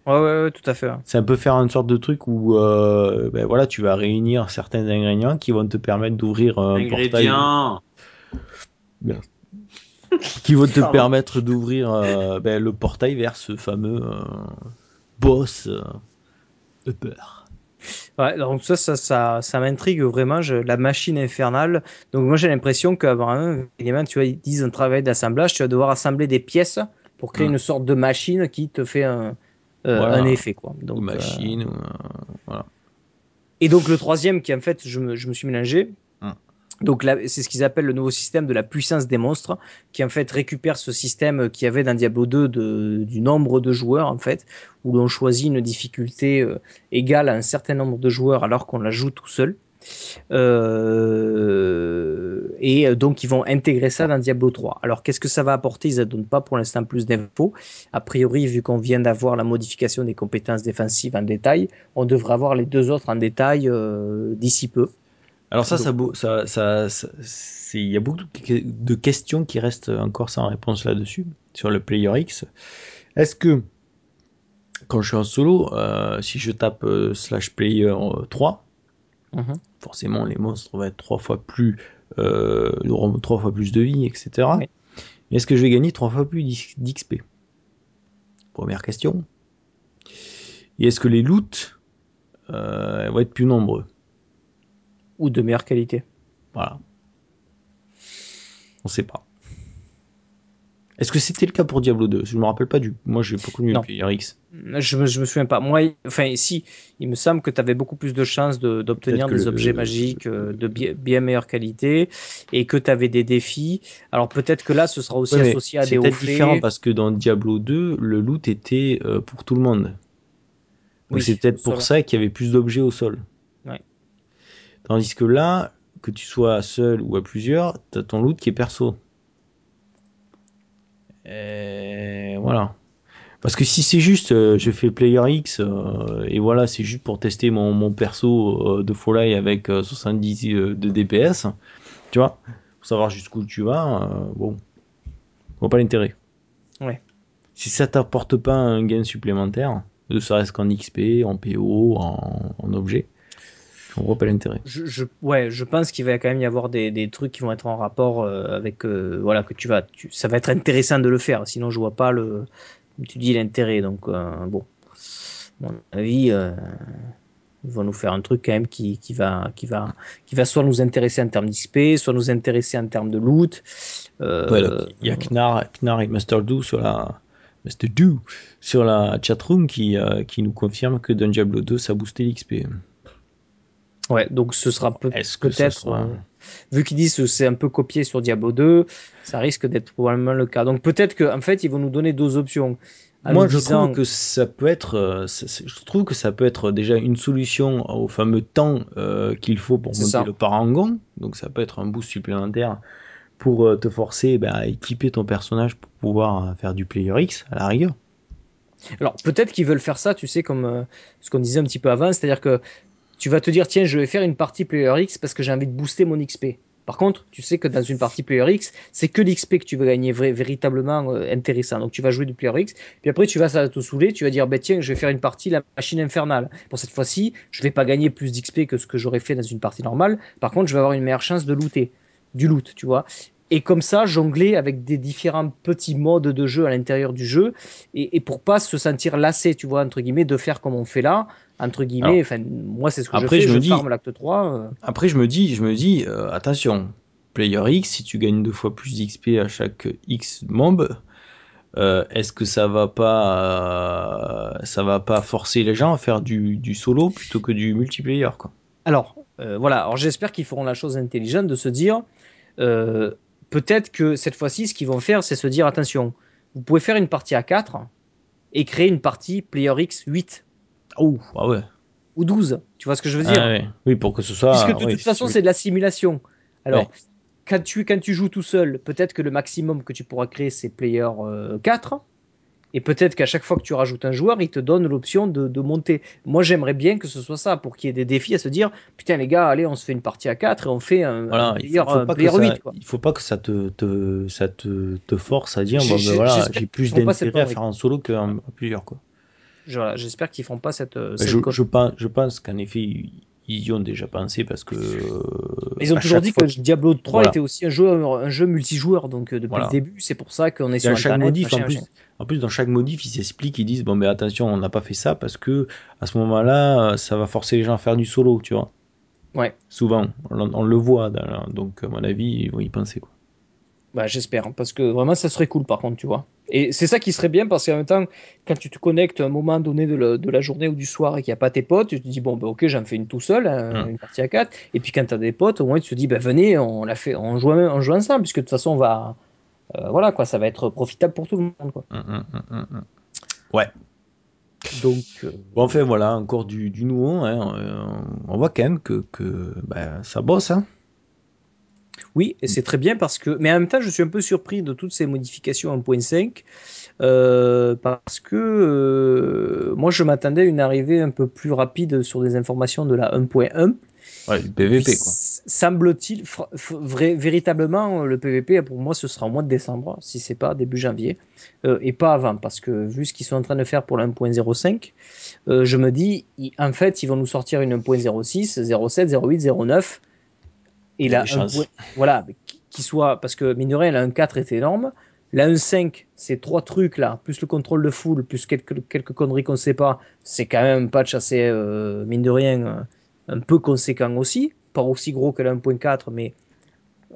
Ouais, ouais, ouais, tout à fait. ouais. C'est un peu faire une sorte de truc où euh, ben voilà, tu vas réunir certains ingrédients qui vont te permettre d'ouvrir un portail, Ingrédients. Qui vont te permettre d'ouvrir euh, ben, le portail vers ce fameux euh, boss euh, upper. Ouais, donc ça, ça, ça, ça m'intrigue vraiment. Je, la machine infernale. Donc moi, j'ai l'impression que vraiment, évidemment, tu vois, ils disent un travail d'assemblage. Tu vas devoir assembler des pièces pour créer une sorte de machine qui te fait un, euh, Voilà. un effet, quoi. Donc, euh, machine. voilà. Et donc le troisième qui en fait je me, je me suis mélangé. Donc c'est ce qu'ils appellent le nouveau système de la puissance des monstres, qui en fait récupère ce système qu'il y avait dans Diablo 2 de, du nombre de joueurs en fait, où l'on choisit une difficulté euh, égale à un certain nombre de joueurs alors qu'on la joue tout seul. Euh, et donc ils vont intégrer ça dans Diablo 3. Alors qu'est-ce que ça va apporter? Ils ne donnent pas pour l'instant plus d'infos. A priori, vu qu'on vient d'avoir la modification des compétences défensives en détail, on devrait avoir les deux autres en détail euh, d'ici peu. Alors ça, ça, ça, ça, ça- c'est, il y a beaucoup de questions qui restent encore sans réponse là-dessus sur le Player X. Est-ce que quand je suis en solo, euh, si je tape euh, slash player euh, 3, Mhm. forcément les monstres vont être trois fois plus euh, auront trois fois plus de vie, etc. Oui. Mais est-ce que je vais gagner trois fois plus d'X- d'XP Première question. Et est-ce que les loots euh, vont être plus nombreux? Ou de meilleure qualité. Voilà. On sait pas. Est-ce que c'était le cas pour Diablo 2 Je me rappelle pas du. Moi, j'ai pas connu Non. le. Je me, je me souviens pas. Moi, enfin, si, il me semble que tu avais beaucoup plus de chances d'obtenir Peut-être des le- objets magiques euh, de bien, bien meilleure qualité et que tu avais des défis. Alors peut-être que là, ce sera aussi Ouais, associé à c'est des hauts peut-être faits. différent parce que dans Diablo 2, le loot était euh, pour tout le monde. Donc Oui, c'est peut-être pour ça qu'il y avait plus d'objets au sol. Tandis que là, que tu sois seul ou à plusieurs, t'as ton loot qui est perso. Et voilà. Parce que si c'est juste, euh, je fais Player X euh, et voilà, c'est juste pour tester mon, mon perso euh, de Folly avec euh, 70 euh, de DPS, tu vois, pour savoir jusqu'où tu vas, bon, vois pas l'intérêt. Ouais. Si ça t'apporte pas un gain supplémentaire, ne serait-ce qu'en XP, en PO, en, en objet, on voit pas l'intérêt. Je, je- ouais, je pense qu'il va quand même y avoir des, des trucs qui vont être en rapport euh, avec, euh, voilà, que tu vas, tu- ça va être intéressant de le faire. Sinon, je vois pas le, tu dis, l'intérêt. Donc, euh, bon, à mon avis, ils vont nous faire un truc quand même qui, qui va, qui va, qui va soit nous intéresser en termes d'XP, soit nous intéresser en termes de loot. Ouais, donc, il y a Knar, Knar et Master Do sur la, Mr. Do, sur la chatroom qui, qui nous confirme que dans Diablo 2, ça boostait l'XP. Ouais, donc ce sera peut- Est-ce que ça peut-être, sera- euh, vu qu'ils disent que c'est un peu copié sur Diablo 2, ça risque d'être probablement le cas. Donc peut-être qu'en fait, ils vont nous donner deux options. En Moi, je disant- trouve que ça peut être, euh, je trouve que ça peut être déjà une solution au fameux temps euh, qu'il faut pour monter ça. le parangon. Donc, ça peut être un boost supplémentaire pour euh, te forcer ben, à équiper ton personnage pour pouvoir euh, faire du player X à la rigueur. Alors peut-être qu'ils veulent faire ça, tu sais, comme euh, ce qu'on disait un petit peu avant, c'est-à-dire que tu vas te dire, tiens, je vais faire une partie Player X parce que j'ai envie de booster mon XP. Par contre, tu sais que dans une partie Player X, c'est que l'XP que tu veux gagner véritablement euh, intéressant. Donc tu vas jouer du Player X, puis après tu vas te saouler, tu vas dire, bah, tiens, je vais faire une partie la machine infernale. Pour cette fois-ci, je vais pas gagner plus d'XP que ce que j'aurais fait dans une partie normale. Par contre, je vais avoir une meilleure chance de looter, du loot, tu vois. Et comme ça, jongler avec des différents petits modes de jeu à l'intérieur du jeu, et, et pour pas se sentir lassé, tu vois, entre guillemets, de faire comme on fait là, entre guillemets, enfin, moi c'est ce que après, je fais, je me dis- l'acte 3. euh, Après, je me dis, je me dis, euh, attention, player X, si tu gagnes deux fois plus d'XP à chaque X mob, euh, est-ce que ça va pas, ça va pas forcer les gens à faire du, du solo plutôt que du multiplayer, quoi? Alors, voilà, alors j'espère qu'ils feront la chose intelligente de se dire, peut-être que cette fois-ci, ce qu'ils vont faire, c'est se dire, attention, vous pouvez faire une partie à 4 et créer une partie Player X 8 Oh, ah ouais. ou 12, tu vois ce que je veux dire? Ah ouais. Oui, pour que ce soit. Puisque de oui, toute façon, c'est de la simulation. Alors, Ouais. quand, tu, quand tu joues tout seul, peut-être que le maximum que tu pourras créer, c'est player euh, 4. Et peut-être qu'à chaque fois que tu rajoutes un joueur, il te donne l'option de, de monter. Moi, j'aimerais bien que ce soit ça, pour qu'il y ait des défis à se dire Putain, les gars, allez, on se fait une partie à 4 et on fait un, Voilà, un il player, faut, faut un pas que player ça, 8. Quoi. il faut pas que ça te, te ça te, te force à dire bon, ben voilà, j'ai plus d'intérêt à faire un solo qu'un plusieurs quoi. Voilà, J'espère qu'ils feront pas cette. euh, cette je pense je pense qu'en effet ils y ont déjà pensé parce que Ils ont toujours dit fois- que Diablo 3 Voilà. était aussi un jeu, un jeu multijoueur, donc euh, depuis Voilà. le début, c'est pour ça qu'on est sur chaque Internet. modif, machin, en plus, en plus, dans chaque modif, ils s'expliquent, ils disent bon, mais attention, on n'a pas fait ça parce que à ce moment-là, euh, ça va forcer les gens à faire du solo, tu vois. Ouais. Souvent, on, on le voit, dans la- donc à mon avis, ils vont y penser. Quoi. Bah, j'espère, hein, parce que vraiment, ça serait cool par contre, tu vois. Et c'est ça qui serait bien, parce qu'en même temps, quand tu te connectes à un moment donné de la, de la journée ou du soir et qu'il n'y a pas tes potes, tu te dis, bon, bah, ok, j'en fais une tout seul, hein, Mm. une partie à 4. Et puis quand tu as des potes, au moins, tu te dis, bah, venez, on, la fait, on, joue, on joue ensemble, puisque de toute façon, on va. euh, voilà, quoi, ça va être profitable pour tout le monde, quoi. Hum, hum, hum. Ouais. Donc, euh, Bon, enfin voilà, encore du, du nouveau. Hein. euh, on voit quand même que, que ben, ça bosse. Hein. Oui, et c'est très bien parce que. Mais en même temps, je suis un peu surpris de toutes ces modifications 1.5 euh, parce que euh, moi, je m'attendais à une arrivée un peu plus rapide sur des informations de la 1.1. Ouais, du PVP quoi. Semble-t-il, véritablement, le PVP pour moi ce sera au mois de décembre, si c'est pas début janvier, euh, et pas avant, parce que vu ce qu'ils sont en train de faire pour la 1.05, euh, je me dis, en fait, ils vont nous sortir une 1.06, 07, 08, 09, et Il y a là, des chances. voilà, qui soit, parce que mine de rien, la 1.4 est énorme, la 1.5, ces trois trucs là, plus le contrôle de full, plus quelques, quelques conneries qu'on sait pas, c'est quand même un patch assez, euh, mine de rien, euh, un peu conséquent aussi, pas aussi gros que la 1.4, mais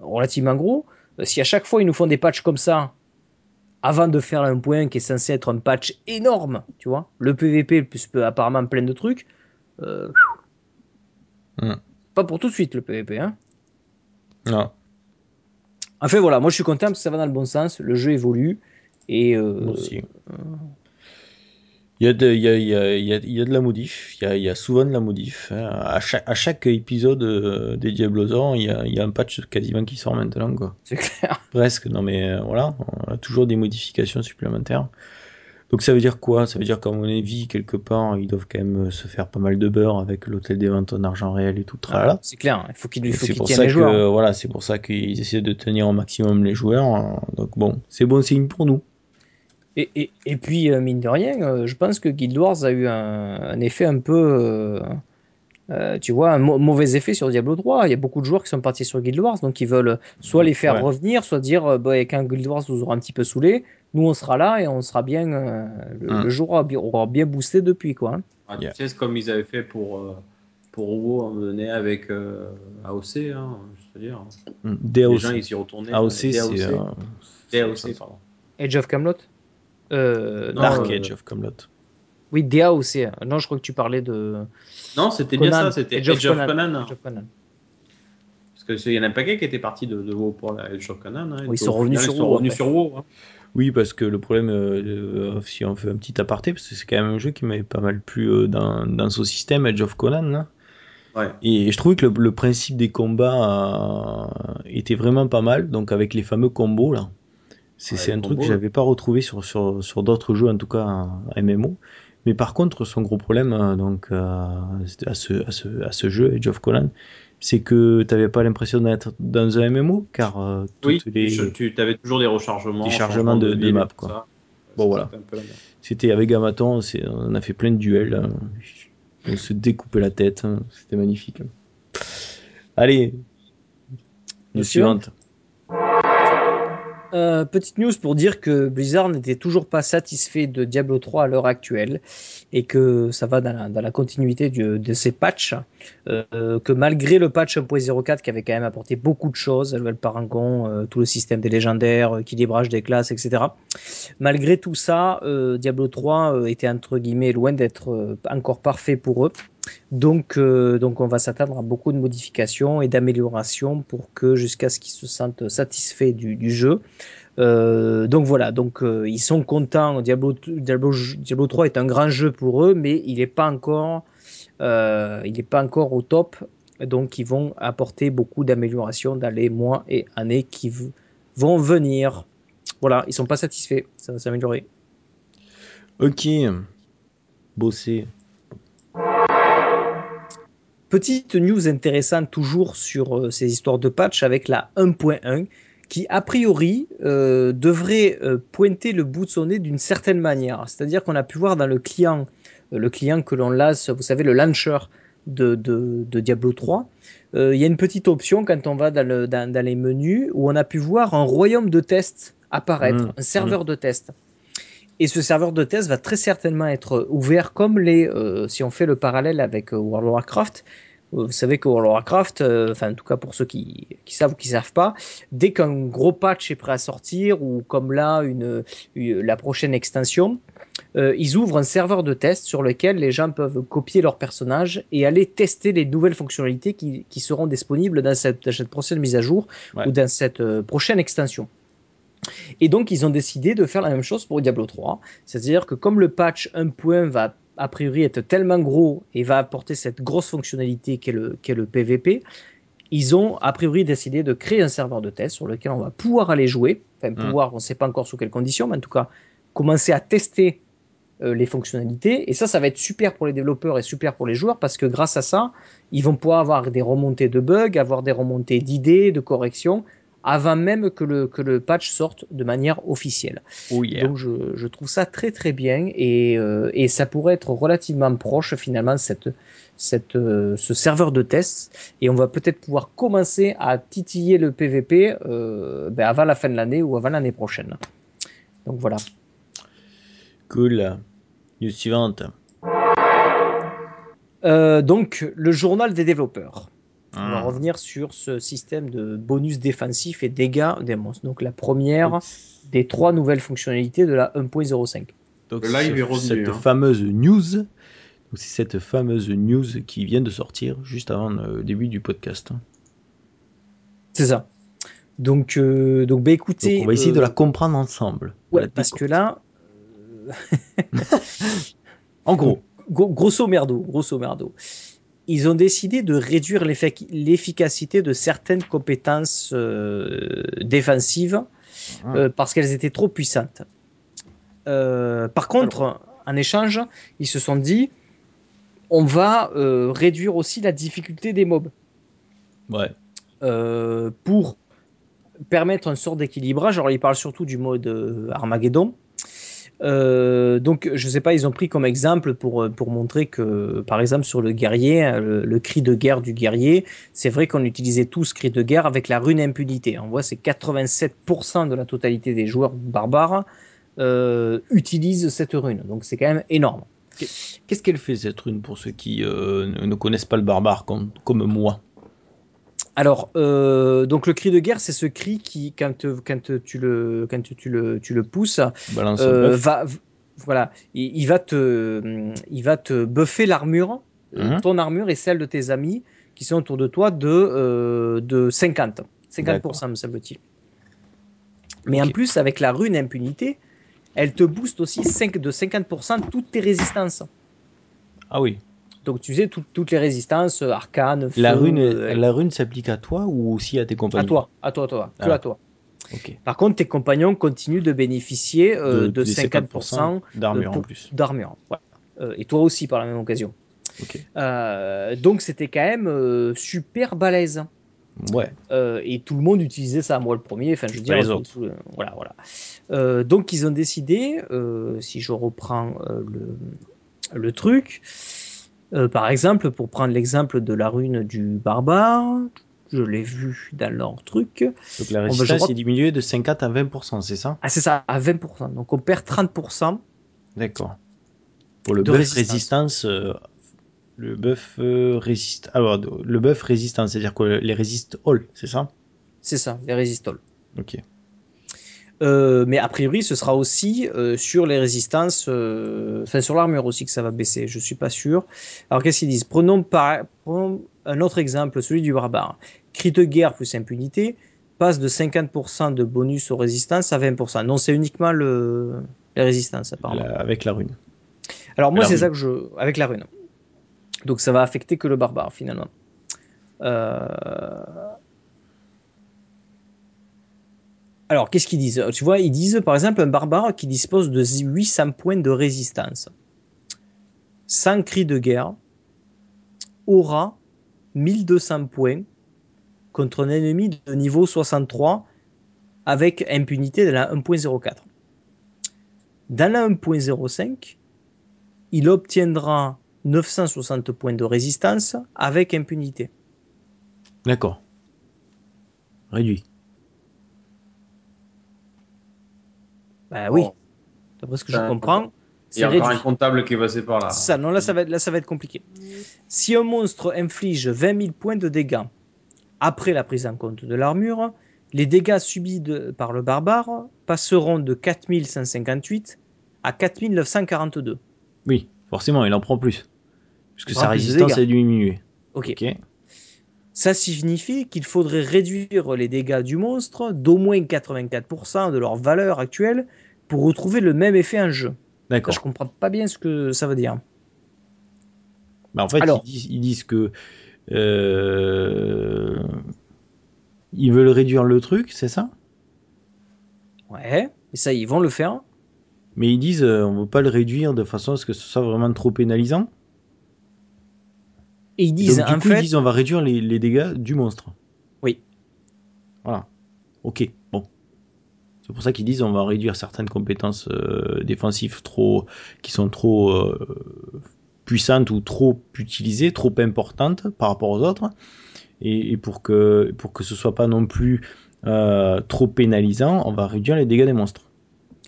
relativement gros. Euh, Si à chaque fois ils nous font des patchs comme ça, avant de faire la 1.1 qui est censé être un patch énorme, tu vois, le PVP plus peu- apparemment plein de trucs, euh, Hmm. pas pour tout de suite le PVP. Hein. Non, Enfin voilà, moi je suis content parce que ça va dans le bon sens, le jeu évolue et euh. Il y, a de, il, y a, il, y a, il, y a, il y a de la modif, il y a, il y a souvent de la modif. hein. À, chaque, à chaque épisode euh, des Diablosaurs, il y, a, il y a un patch quasiment qui sort maintenant. C'est clair. Presque, non mais euh, voilà, on a toujours des modifications supplémentaires. Donc ça veut dire quoi? Ça veut dire qu'à mon avis, quelque part, ils doivent quand même euh, se faire pas mal de beurre avec l'hôtel des ventes en argent réel et tout. Tralala. C'est clair, il faut qu'il il faut C'est qu'il pour tienne ça les joueurs. que voilà, c'est pour ça qu'ils essaient de tenir au maximum les joueurs. hein. Donc bon, c'est bon signe pour nous. Et, et, et puis, euh, mine de rien, euh, je pense que Guild Wars a eu un, un effet un peu. euh, euh, tu vois, un mau- mauvais effet sur Diablo 3. Il y a beaucoup de joueurs qui sont partis sur Guild Wars, donc ils veulent soit les faire Ouais. revenir, soit dire euh, bah, quand Guild Wars nous aura un petit peu saoulé, nous on sera là et on sera bien. euh, le, Mm. le jeu aura, bien- aura bien boosté depuis, quoi. hein. Ah, Yeah. Tu sais, c'est comme ils avaient fait pour, euh, pour WoW à un moment donné avec euh, AOC, hein, je veux dire. Les DAOC. gens, ils y retournaient. AOC, c'est. DAOC, euh, DAOC, pardon. Age of Camelot? Euh, Non, Dark. Euh, Age of Camelot. Oui, DA aussi. Non, je crois que tu parlais de. Non, c'était bien ça, c'était Age Edge of of Conan. Conan. Age of Conan. Parce que c'est- il y en a un paquet qui était parti de, de WoW pour la Edge of Conan. hein, Oui, ils sont revenus sur ils sont WoW, revenus après. sur WoW. hein. Oui, parce que le problème, euh, euh, si on fait un petit aparté, parce que c'est quand même un jeu qui m'avait pas mal plu euh, dans, dans son système, Edge of Conan. Là. Ouais. Et je trouvais que le, le principe des combats euh, était vraiment pas mal, donc avec les fameux combos là. C'est Ouais, un truc que j'avais pas retrouvé sur, sur, sur d'autres jeux, en tout cas en MMO. Mais par contre, son gros problème euh, donc, euh, à, ce, à, ce, à ce jeu, Age of Conan, c'est que t'avais pas l'impression d'être dans un MMO, car euh, Oui, les... tu, tu avais toujours des rechargements. Des chargements de- de map, quoi. ça. Bon, voilà. c'était avec Gamaton, on a fait plein de duels. hein. On se découpait la tête, hein. c'était magnifique. Allez, News suivante. Euh, petite news pour dire que Blizzard n'était toujours pas satisfait de Diablo 3 à l'heure actuelle et que ça va dans la, continuité de ces patchs. Euh, que malgré le patch 1.04 qui avait quand même apporté beaucoup de choses, le parangon, euh, tout le système des légendaires, équilibrage des classes, etc. Malgré tout ça, Diablo 3 euh, était entre guillemets loin d'être encore parfait pour eux. Donc, euh, donc on va s'attendre à beaucoup de modifications et d'améliorations pour que jusqu'à ce qu'ils se sentent satisfaits du, jeu. Euh, donc voilà, donc euh, ils sont contents. Diablo, Diablo, Diablo 3 est un grand jeu pour eux, mais il n'est pas encore, il n'est pas encore au top. Donc ils vont apporter beaucoup d'améliorations dans les mois et années qui vont venir. Voilà, ils sont pas satisfaits, ça va s'améliorer. Ok, bosser. Petite news intéressante toujours sur euh, ces histoires de patch avec la 1.1 qui a priori euh, devrait euh, pointer le bout de son nez d'une certaine manière. C'est-à-dire qu'on a pu voir dans le client, euh, le client que l'on lance, vous savez, le launcher de, de, de Diablo 3, euh, il y a une petite option quand on va dans, le, dans, dans les menus où on a pu voir un royaume de test apparaître, Mmh, un serveur de test. Et ce serveur de test va très certainement être ouvert comme les, euh, si on fait le parallèle avec euh, World of Warcraft. euh, Vous savez que World of Warcraft, euh, enfin en tout cas pour ceux qui, qui savent ou qui savent pas, dès qu'un gros patch est prêt à sortir ou comme là une, une- la prochaine extension, euh, ils ouvrent un serveur de test sur lequel les gens peuvent copier leur personnage et aller tester les nouvelles fonctionnalités qui, qui seront disponibles dans cette, dans cette prochaine mise à jour Ouais. ou dans cette euh, prochaine extension. Et donc, ils ont décidé de faire la même chose pour Diablo 3. C'est-à-dire que comme le patch 1.1 va a priori être tellement gros et va apporter cette grosse fonctionnalité qu'est le, le PVP, ils ont a priori décidé de créer un serveur de test sur lequel on va pouvoir aller jouer. Enfin, Mm. pouvoir, on ne sait pas encore sous quelles conditions, mais en tout cas, commencer à tester euh, les fonctionnalités. Et ça, ça va être super pour les développeurs et super pour les joueurs parce que grâce à ça, ils vont pouvoir avoir des remontées de bugs, avoir des remontées d'idées, de corrections, avant même que le, que le patch sorte de manière officielle. Oh yeah. Donc je, je trouve ça très très bien et, euh, et ça pourrait être relativement proche finalement cette, cette, euh, ce serveur de test et on va peut-être pouvoir commencer à titiller le PVP euh, ben, avant la fin de l'année ou avant l'année prochaine. Donc voilà. Cool. News suivante. Donc le journal des développeurs. On va Ah. revenir sur ce système de bonus défensif et dégâts des monstres. Donc la première des trois nouvelles fonctionnalités de la 1.05. Donc, est revenu, Cette hein. fameuse news. Donc, c'est cette fameuse news qui vient de sortir juste avant le début du podcast. hein. C'est ça. Donc, euh, donc bah, écoutez. Donc, on va essayer de euh, la comprendre ensemble. Ouais, Voilà, parce que là, (laughs) (laughs) En gros. gros- grosso merdo, grosso merdo, ils ont décidé de réduire l'effic- l'efficacité de certaines compétences euh, défensives Ah. euh, parce qu'elles étaient trop puissantes. Euh, par contre, en échange, ils se sont dit, on va réduire aussi la difficulté des mobs Ouais. pour permettre un sort d'équilibrage. Alors, ils parlent surtout du mode Armageddon. Euh, donc, je sais pas, ils ont pris comme exemple pour, euh, pour montrer que, par exemple, sur le guerrier, euh, le, cri de guerre du guerrier, c'est vrai qu'on utilisait tous cri de guerre avec la rune impunité. On voit, c'est 87% de la totalité des joueurs barbares euh, utilisent cette rune. Donc, c'est quand même énorme. Qu'est-ce qu'elle fait cette rune pour ceux qui ne ne connaissent pas le barbare comme moi? Alors, euh, donc le cri de guerre, c'est ce cri qui, quand, quand tu le, quand tu le, tu le pousses, euh, va, voilà, il, il va te, il va te buffer l'armure, euh, Mhm. ton armure et celle de tes amis qui sont autour de toi de, euh, de 50, 50% me semble-t-il. Mais en plus, avec la rune impunité, elle te booste aussi 5, de 50% toutes tes résistances. Ah oui. Donc tu sais, tout- toutes les résistances, euh, arcane, feu, La rune, euh, la rune s'applique à toi ou aussi à tes compagnons? à toi, à toi, à toi, que Ah. à toi. Ok. Par contre, tes compagnons continuent de bénéficier euh, de, des 50% d'armure en plus. d'armure. Euh, et toi aussi par la même occasion. Donc c'était quand même super balèze. Ouais. Euh, et tout le monde utilisait ça, moi le premier. Enfin, je veux dire, les autres. tout- voilà, voilà. Euh, donc ils ont décidé, si je reprends le, le truc, euh, par exemple, pour prendre l'exemple de la rune du barbare, je l'ai vu dans leur truc. Donc la ben, je résistance est diminuée de 50 à 20%, c'est ça? Ah, c'est ça, à 20%. Donc on perd 30%. D'accord. Pour le buff résistance. résistance, euh, le buff euh, résiste. Alors de- le buff résistance, c'est-à-dire que les résiste all, c'est ça? C'est ça, les résistoles. Ok. Euh, mais a priori, ce sera aussi euh, sur les résistances, euh, enfin sur l'armure aussi que ça va baisser. Je suis pas sûr. Alors qu'est-ce qu'ils disent? Prenons par prenons un autre exemple, celui du barbare. Cri de guerre plus impunité passe de 50% de bonus aux résistances à 20%. Non, c'est uniquement le les résistances apparemment. La- avec la rune. Alors moi, c'est ça que je avec la rune. Donc ça va affecter que le barbare finalement. Euh, Alors qu'est-ce qu'ils disent? Tu vois, ils disent par exemple un barbare qui dispose de 800 points de résistance, sans cri de guerre, aura 1200 points contre un ennemi de niveau 63 avec impunité de la 1.04. Dans la 1.05, il obtiendra 960 points de résistance avec impunité. D'accord. Réduit. Bah oui, Bon. d'après ce que je comprends, Il y c'est a encore un comptable qui est passé par là. Ça, non, là ça, va être, là, ça va être compliqué. Si un monstre inflige 20 000 points de dégâts après la prise en compte de l'armure, les dégâts subis de- par le barbare passeront de 4158 à 4942. Oui, forcément, il en prend plus. Puisque sa résistance est diminuée. Ok. Ok. Ça signifie qu'il faudrait réduire les dégâts du monstre d'au moins 84% de leur valeur actuelle pour retrouver le même effet en jeu. D'accord. je comprends pas bien ce que ça veut dire. Bah, en fait, Alors. ils, disent, ils disent que euh, ils veulent réduire le truc, c'est ça? Ouais, et ça, ils vont le faire. Mais ils disent euh, on veut pas le réduire de façon à ce que ce soit vraiment trop pénalisant. Et ils Donc, disent, du en coup, fait, ils disent on va réduire les, les dégâts du monstre. Oui. Voilà. Ok, bon. C'est pour ça qu'ils disent on va réduire certaines compétences euh, défensives trop qui sont trop euh, puissantes ou trop utilisées, trop importantes par rapport aux autres, et, et pour que pour que ce soit pas non plus euh, trop pénalisant, on va réduire les dégâts des monstres.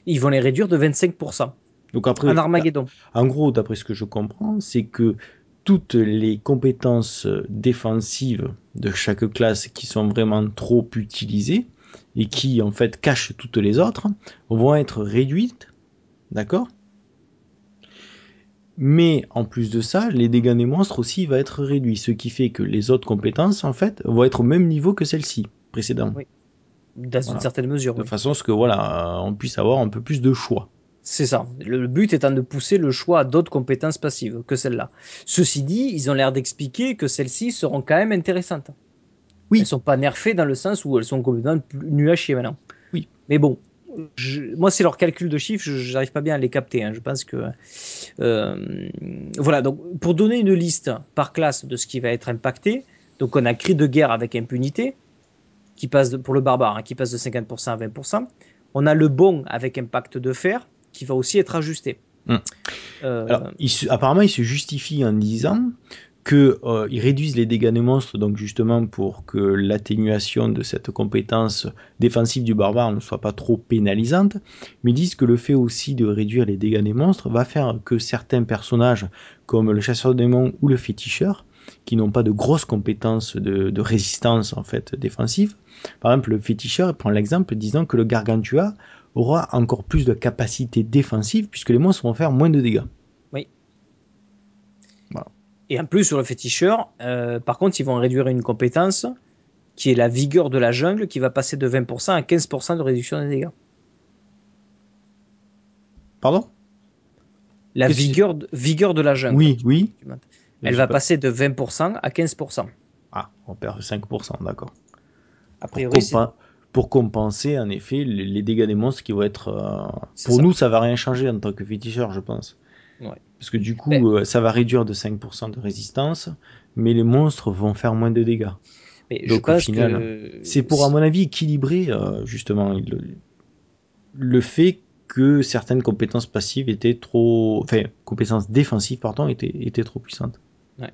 ils vont les réduire de 25% Donc après, en Armageddon. en gros, d'après ce que je comprends, c'est que toutes les compétences défensives de chaque classe qui sont vraiment trop utilisées et qui en fait cachent toutes les autres vont être réduites, d'accord? Mais en plus de ça, les dégâts des monstres aussi vont être réduits, ce qui fait que les autres compétences en fait vont être au même niveau que celles-ci précédentes, Oui. Dans Voilà. une certaine mesure. de oui. façon à ce que voilà, on puisse avoir un peu plus de choix. C'est ça. Le but étant de pousser le choix à d'autres compétences passives que celles-là. Ceci dit, ils ont l'air d'expliquer que celles-ci seront quand même intéressantes. Oui. Elles sont pas nerfées dans le sens où elles sont complètement nulles à chier maintenant. Oui. Mais bon, je- moi c'est leur calcul de chiffres, je j'arrive pas bien à les capter. hein. Je pense que euh, voilà. Donc pour donner une liste par classe de ce qui va être impacté, donc on a cri de guerre avec impunité qui passe de- pour le barbare, hein, qui passe de 50% à 20%. On a le bon avec impact de fer qui va aussi être ajusté. Hmm. Euh, Alors, il se- apparemment, il se justifie en disant que euh, réduisent les dégâts des monstres, donc justement pour que l'atténuation de cette compétence défensive du barbare ne soit pas trop pénalisante, mais ils disent que le fait aussi de réduire les dégâts des monstres va faire que certains personnages, comme le chasseur de démons ou le féticheur, qui n'ont pas de grosses compétences de, de résistance en fait défensive. Par exemple, le féticheur prend l'exemple disant que le gargantua aura encore plus de capacité défensive puisque les monstres vont faire moins de dégâts. Et en plus, sur le féticheur, euh, par contre, ils vont réduire une compétence qui est la vigueur de la jungle, qui va passer de 20% à 15% de réduction des dégâts. Pardon? La vigueur, de- vigueur de la jungle. Oui, oui. Elle va pas- passer de 20% à 15%. Ah, on perd 5%, d'accord. A priori, compen- pour compenser, en effet, les, dégâts des monstres qui vont être. euh, Pour ça. nous, ça va rien changer en tant que féticheur, je pense. Ouais. Parce que du coup, Ben- euh, ça va réduire de 5% de résistance, mais les monstres vont faire moins de dégâts. mais je donc, au final, que C'est pour, à mon avis, équilibrer euh, justement le, le fait que certaines compétences passives étaient trop. Enfin, compétences défensives, pardon, étaient, étaient trop puissantes. Ouais.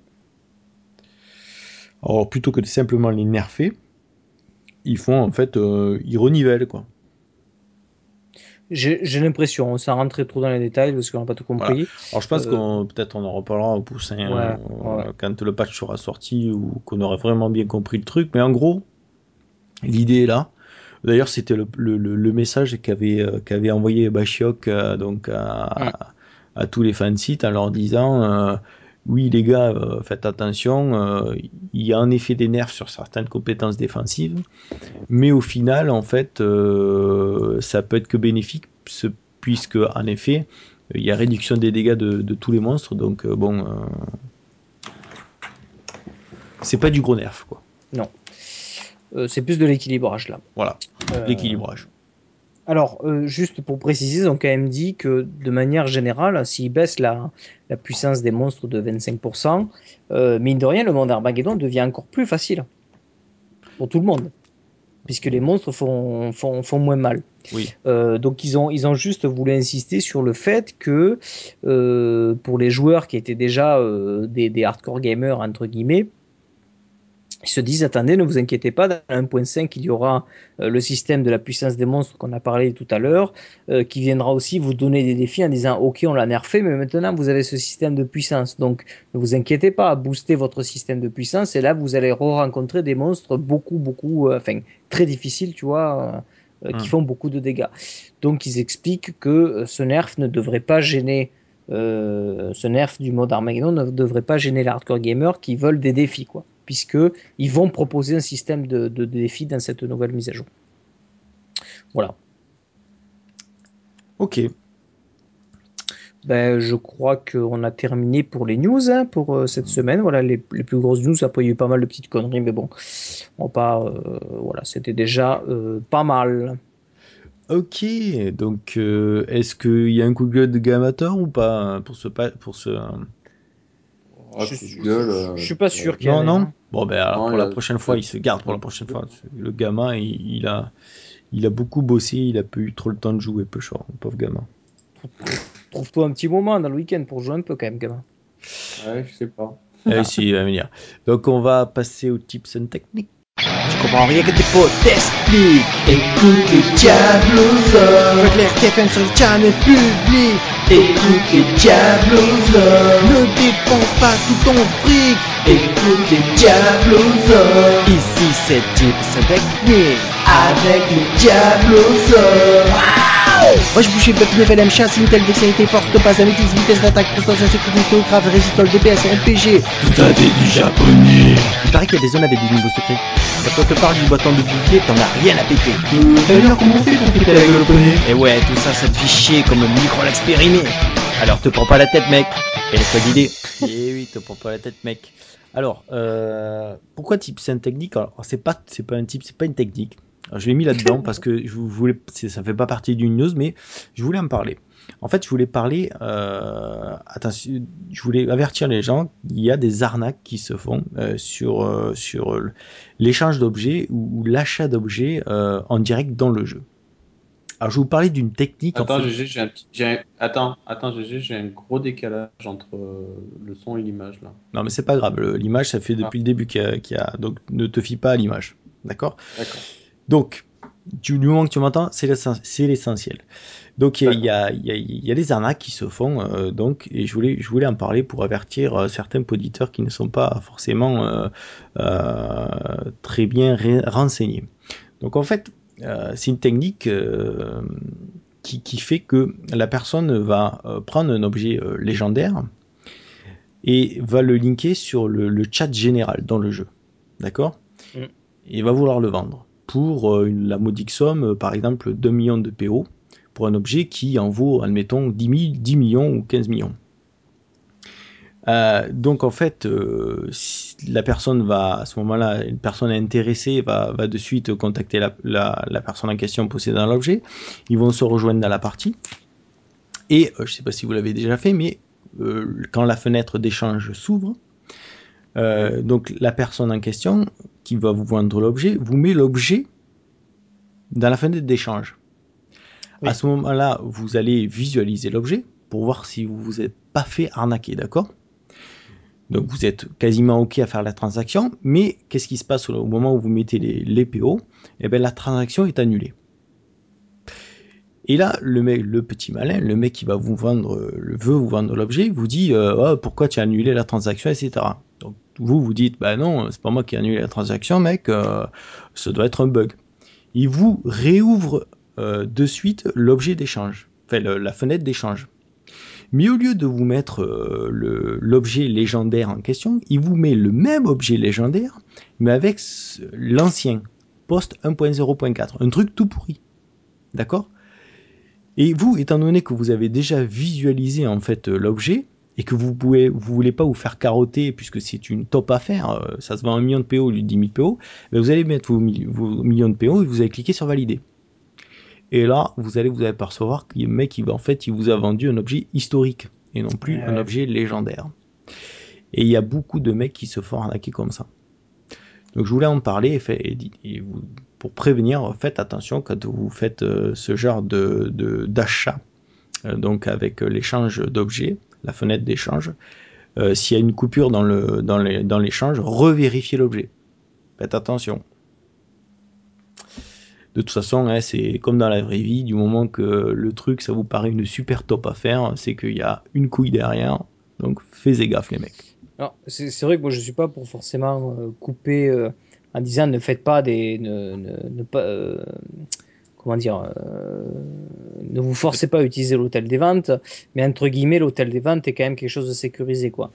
Alors, plutôt que de simplement les nerfer, ils font en fait. euh, ils renivellent, quoi. j'ai l'impression, sans rentrer trop dans les détails parce qu'on n'a pas tout compris. Alors, je pense Euh, qu'on peut-être on en reparlera au poussin Ouais, euh, ouais. quand le patch sera sorti ou qu'on aura vraiment bien compris le truc. Mais en gros, l'idée est là. D'ailleurs, c'était le, le, le- le message qu'avait euh, qu'avait envoyé Bashiok euh, donc à, à tous les fansites en leur disant oui les gars, euh, faites attention, euh, il y a en effet des nerfs sur certaines compétences défensives, mais au final, en fait, euh, ça peut être que bénéfique, puisque en effet, il y a réduction des dégâts de, de tous les monstres, donc bon, c'est pas du gros nerf, quoi. Euh, c'est plus de l'équilibrage là. Voilà, l'équilibrage. Alors, euh, juste pour préciser, ils ont quand même dit que de manière générale, s'ils baissent la, la puissance des monstres de 25%, euh, mine de rien, le monde Armageddon devient encore plus facile pour tout le monde, puisque les monstres font, font, font moins mal. Oui. Euh, donc ils ont, ils ont juste voulu insister sur le fait que pour les joueurs qui étaient déjà des, des hardcore gamers, entre guillemets, ils se disent attendez, ne vous inquiétez pas, dans le 1.5, il y aura euh, le système de la puissance des monstres qu'on a parlé tout à l'heure, euh, qui viendra aussi vous donner des défis en disant ok, on l'a nerfé, mais maintenant vous avez ce système de puissance. Donc ne vous inquiétez pas, boostez votre système de puissance et là vous allez re-rencontrer des monstres beaucoup, beaucoup, euh, enfin très difficiles, tu vois, euh, qui Hmm. font beaucoup de dégâts. Donc ils expliquent que ce nerf ne devrait pas gêner. euh, ce nerf du mode Armageddon ne devrait pas gêner les hardcore gamers qui veulent des défis, quoi, puisque ils vont proposer un système de, de défis dans cette nouvelle mise à jour. Voilà. Ok. Ben, je crois qu'on a terminé pour les news hein, pour euh, cette semaine. Voilà les, les plus grosses news. Après, il y a eu pas mal de petites conneries, mais bon, on pas. euh, voilà, c'était déjà euh, pas mal. Ok, donc euh, est-ce qu'il y a un coup de gueule de Gamator ou pas hein, pour ce pour ce Ah, je, gueule, euh, je suis pas sûr qu'il y en Non ait non. Bon ben alors, Non, pour la prochaine fois, il se garde pour la prochaine fois. Le gamin, il, il a il a beaucoup bossé, il a pas eu trop le temps de jouer, peu short, le pauvre gamin. Trouve-toi un petit moment dans le week-end pour jouer un peu quand même, gamin. Ouais, je sais pas. Eh si, il va venir. Donc on va passer aux tips and techniques. Tu comprends rien que tes potes t'expliquent. Écoute les Diablos Claire TFM sur le channel public. Écoute les Diablos Ne dépense pas tout ton fric. Écoute les Diablos Ici c'est tips and techniques avec les Diablos Moi je bouge Buck level M chasse, Intel dextérité, force base, analytics, vitesse d'attaque, puissance, sécurité, grave, résistol, DPS, RPG. Putain t'es du japonais Il paraît qu'il y a des zones avec des niveaux secrets. Quand on te parle du bâton de bouclier, t'en as rien à péter. Comment on fait pour la Et ouais, tout ça ça te fait chier comme un micro l'expérimé. Alors te prends pas la tête mec. Et laisse-toi guider. (laughs) Eh oui, te prends pas la tête mec. Alors, euh, pourquoi tips and technique Alors c'est pas, c'est pas un tip, c'est pas une technique. Alors, je l'ai mis là-dedans parce que je voulais, ça fait pas partie d'une news, mais je voulais en parler. En fait, je voulais parler, euh, attention, je voulais avertir les gens, il y a des arnaques qui se font euh, sur euh, sur l'échange d'objets ou, ou l'achat d'objets euh, en direct dans le jeu. Alors, je vais vous parler d'une technique. en Attends, fait- GG, j'ai un petit. un- Attends, attends, j'ai un gros décalage entre le son et l'image là. Non, mais c'est pas grave. L'image, ça fait depuis le début qu'il y, a- qu'il y a. Donc, ne te fie pas à l'image. D'accord? D'accord. Donc, du, moment que tu m'entends, c'est l'essen- c'est l'essentiel. Donc il y a- il y, a, il y, a, il y a des arnaques qui se font, euh, donc, et je voulais, je voulais en parler pour avertir euh, certains auditeurs qui ne sont pas forcément euh, très bien renseignés. Donc en fait, c'est une technique qui, qui fait que la personne va prendre un objet légendaire et va le linker sur le, le chat général dans le jeu. D'accord? Mm. Et va vouloir le vendre pour euh, la modique somme, euh, par exemple 2 millions de PO, pour un objet qui en vaut, admettons, 10, 000, 10 millions ou 15 millions. Euh, donc en fait, la personne va, à ce moment-là, une personne intéressée va, de suite contacter la, personne en question possédant l'objet. Ils vont se rejoindre dans la partie. Et je ne sais pas si vous l'avez déjà fait, mais quand la fenêtre d'échange s'ouvre, euh, donc la personne en question qui va vous vendre l'objet vous met l'objet dans la fenêtre d'échange. Oui. À ce moment-là, vous allez visualiser l'objet pour voir si vous vous êtes pas fait arnaquer, d'accord? Donc vous êtes quasiment OK à faire la transaction, mais qu'est-ce qui se passe au moment où vous mettez les, les PO Eh bien la transaction est annulée. Et là, le mec, le petit malin, le mec qui va vous vendre, le veut vous vendre l'objet, vous dit euh, Oh, pourquoi tu as annulé la transaction, etc. Donc vous vous dites bah non, c'est pas moi qui ai annulé la transaction, mec, euh, ça doit être un bug. Il vous réouvre euh, de suite l'objet d'échange, enfin la fenêtre d'échange. Mais au lieu de vous mettre euh, l'objet légendaire en question, il vous met le même objet légendaire, mais avec l'ancien post 1.0.4, un truc tout pourri. D'accord? Et vous, étant donné que vous avez déjà visualisé en fait l'objet et que vous pouvez, vous voulez pas vous faire carotter puisque c'est une top affaire, euh, ça se vend un million de PO au lieu de 10 000 PO, ben vous allez mettre vos, mi- vos millions de PO et vous allez cliquer sur valider. Et là, vous allez vous apercevoir que le mec, il en fait, il vous a vendu un objet historique et non plus Ouais, un objet légendaire. Et il y a beaucoup de mecs qui se font arnaquer comme ça. Donc je voulais en parler et, fait, et, di- et vous, pour prévenir, faites attention quand vous faites euh, ce genre de de- d'achat, euh, donc avec l'échange d'objets, la fenêtre d'échange. Euh, S'il y a une coupure dans le dans dans l'échange, revérifiez l'objet. Faites attention. De toute façon, hein, c'est comme dans la vraie vie, du moment que le truc, ça vous paraît une super top à faire, c'est qu'il y a une couille derrière. Donc, faites gaffe, les mecs. C'est vrai que moi je suis pas pour forcément euh, couper euh, en disant ne faites pas des ne, pas comment dire euh, ne vous forcez pas à utiliser l'hôtel des ventes mais entre guillemets l'hôtel des ventes est quand même quelque chose de sécurisé quoi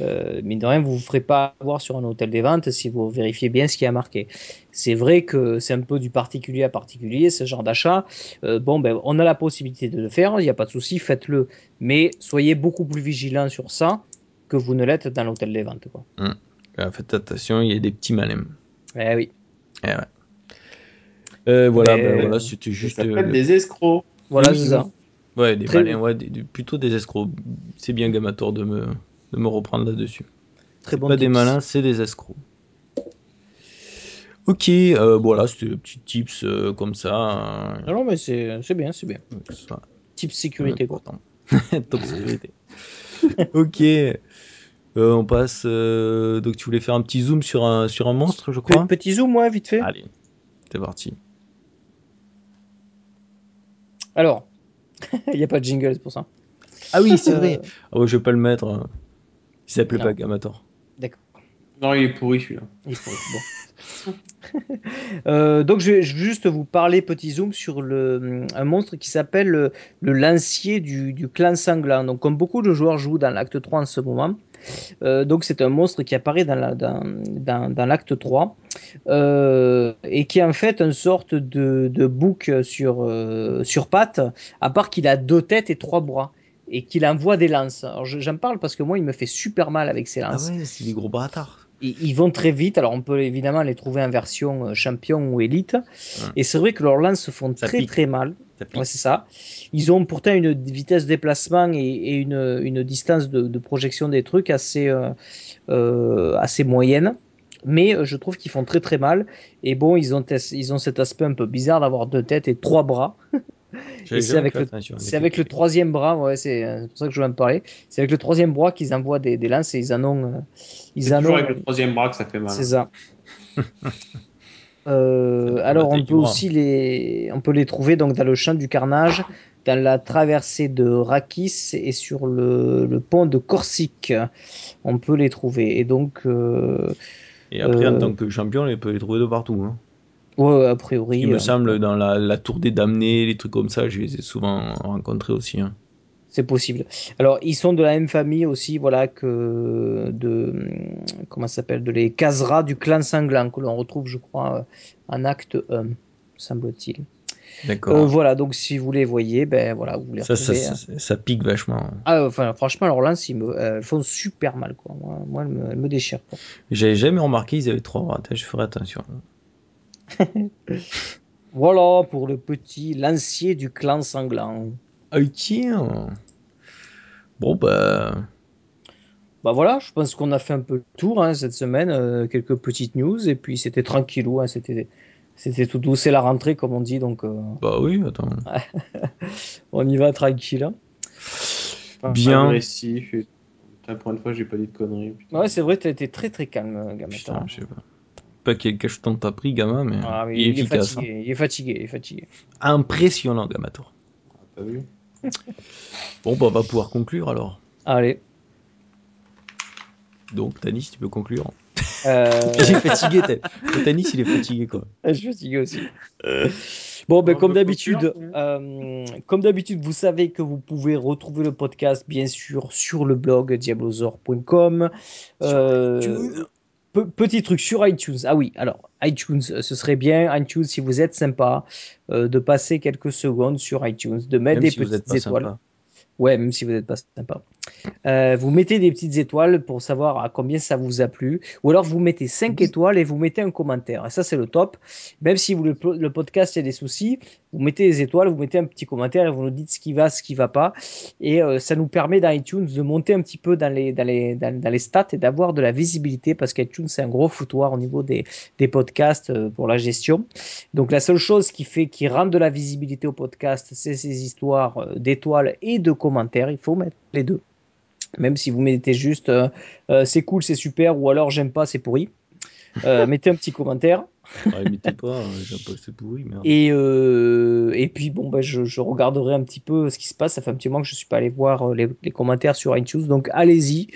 euh, mine de rien vous vous ferez pas avoir sur un hôtel des ventes si vous vérifiez bien ce qui est marqué c'est vrai que c'est un peu du particulier à particulier ce genre d'achat Euh, bon ben on a la possibilité de le faire il n'y a pas de souci faites-le mais soyez beaucoup plus vigilants sur ça que vous ne l'êtes dans l'hôtel des ventes. Quoi. Euh, faites attention, il y a des petits malins. Eh oui. Eh ouais. Euh, voilà, ben voilà, c'était Ça juste. euh, s'appelle le- des escrocs. Voilà, c'est ça. Ouais, des Très- malins, ouais, des- des- plutôt des escrocs. C'est bien Gamator de me, de me reprendre là-dessus. Très bon pas des tips. malins, c'est des escrocs. Ok, euh, voilà, c'était des petits tips euh, comme ça. hein. Non, mais c'est c'est bien, c'est bien. Soit Type sécurité, quoi. (laughs) Top sécurité. (laughs) ok. Euh, on passe. euh, donc tu voulais faire un petit zoom sur un, sur un monstre, je crois? Pe- Petit zoom, ouais, vite fait. Allez, c'est parti. Alors, (laughs) il n'y a pas de jingle, c'est pour ça. Ah oui, c'est (laughs) vrai. Ah ouais, je vais pas le mettre. hein. Il s'appelait pas Gamator. D'accord. Non, il est pourri celui-là. Il faut. Bon. (laughs) Euh, donc je vais, je vais juste vous parler petit zoom sur le, un monstre qui s'appelle le, le lancier du, du clan sanglant. Donc comme beaucoup de joueurs jouent dans l'acte 3 en ce moment, euh, donc c'est un monstre qui apparaît dans la- dans, dans, dans l'acte 3 euh, et qui est en fait une sorte de, de bouc sur, euh, sur pattes, à part qu'il a deux têtes et trois bras et qu'il envoie des lances. Alors j'en parle parce que moi il me fait super mal avec ces Ah lances. ouais, c'est des gros bâtards. Ils, vont très vite, alors on peut évidemment les trouver en version euh, champion ou élite. Et c'est vrai que leurs lances se font Ça très pique. très mal. Ouais, c'est ça. Ils ont pourtant une vitesse de déplacement et, et une, une distance de, de projection des trucs assez, euh, euh, assez moyenne. Mais je trouve qu'ils font très très mal. Et bon, ils ont, ils ont cet aspect un peu bizarre d'avoir deux têtes et trois bras. (laughs) C'est avec le- C'est avec troisième bras, ouais, c'est euh, c'est pour ça que je voulais en parler. C'est avec le troisième bras qu'ils envoient des, des lances et ils en ont. euh, ils en toujours ont. avec le troisième bras que ça fait mal. C'est ça. (laughs) Euh, Ça alors on peut aussi les, on peut les trouver donc dans le champ du carnage, dans la traversée de Rakis et sur le, le pont de Corsic. On peut les trouver. Et donc, euh, Et après, en tant que champion, on peut les trouver de partout. Hein. Ouais, a priori. Il me euh, semble, dans la, la tour des damnés, les trucs comme ça, je les ai souvent rencontrés aussi. hein. C'est possible. Alors, ils sont de la même famille aussi, voilà, que de. Comment ça s'appelle De les Kazra du clan sanglant, que l'on retrouve, je crois, euh, en acte 1, semble-t-il. D'accord. Euh, voilà, donc si vous les voyez, ben voilà, vous les ça, ça, retrouvez. hein. ça, ça pique vachement. Ah, enfin, franchement, alors là, ils me, euh, elles font super mal, quoi. Moi, moi elles, me, elles me déchirent. J'avais jamais remarqué qu'ils avaient trois bras. Je ferai attention. (laughs) Voilà pour le petit lancier du clan sanglant. Ah, tiens Bon, bah. Bah voilà, je pense qu'on a fait un peu le tour hein, cette semaine, euh, quelques petites news, et puis c'était tranquillou, hein, c'était, c'était tout doux, c'est la rentrée, comme on dit, donc euh, Bah oui, attends. (laughs) on y va tranquille. hein. Bien. agressif. et- Putain, pour une fois, j'ai pas dit de conneries. putain. Ouais, c'est vrai, t'as été très très calme, euh, Gamata. Putain, je sais pas. Pas quel cacheton t'as pris, gamin, mais Ah, mais il est il, est efficace. fatigué, il est fatigué, il est fatigué. hein. Impressionnant, Gamator. Vu? (laughs) Bon, bah, on va pouvoir conclure alors. Allez. Donc, Tanis, tu peux conclure. Euh... (laughs) Il est fatigué, Tan- Tanis, il est fatigué, quoi. (laughs) je suis fatigué aussi. Bon, ben, comme d'habitude, euh, comme d'habitude, vous savez que vous pouvez retrouver le podcast, bien sûr, sur le blog diablozor.com. Euh, pe- petit truc sur iTunes. Ah oui, alors iTunes, euh, ce serait bien, iTunes, si vous êtes sympa, euh, de passer quelques secondes sur iTunes, de mettre Même des si petites étoiles. sympa. Ouais, même si vous n'êtes pas sympa. Euh, vous mettez des petites étoiles pour savoir à combien ça vous a plu. Ou alors vous mettez 5 étoiles et vous mettez un commentaire. Et ça, c'est le top. Même si vous, le, le podcast, il y a des soucis, vous mettez des étoiles, vous mettez un petit commentaire et vous nous dites ce qui va, ce qui va pas. Et euh, ça nous permet dans iTunes de monter un petit peu dans les, dans les, dans, dans les stats et d'avoir de la visibilité parce qu'iTunes, c'est un gros foutoir au niveau des, des podcasts euh, pour la gestion. Donc la seule chose qui fait, qui rend de la visibilité au podcast, c'est ces histoires d'étoiles et de commentaires. Il faut mettre les deux. Même si vous mettez juste euh, euh, c'est cool, c'est super, ou alors j'aime pas, c'est pourri. Euh, mettez un petit commentaire. Ouais, mettez pas, j'ai pas c'est pourri, merde. Et, et puis bon, bah, je, je regarderai un petit peu ce qui se passe. Ça fait un petit moment que je suis pas allé voir les, les commentaires sur iTunes. Donc allez-y,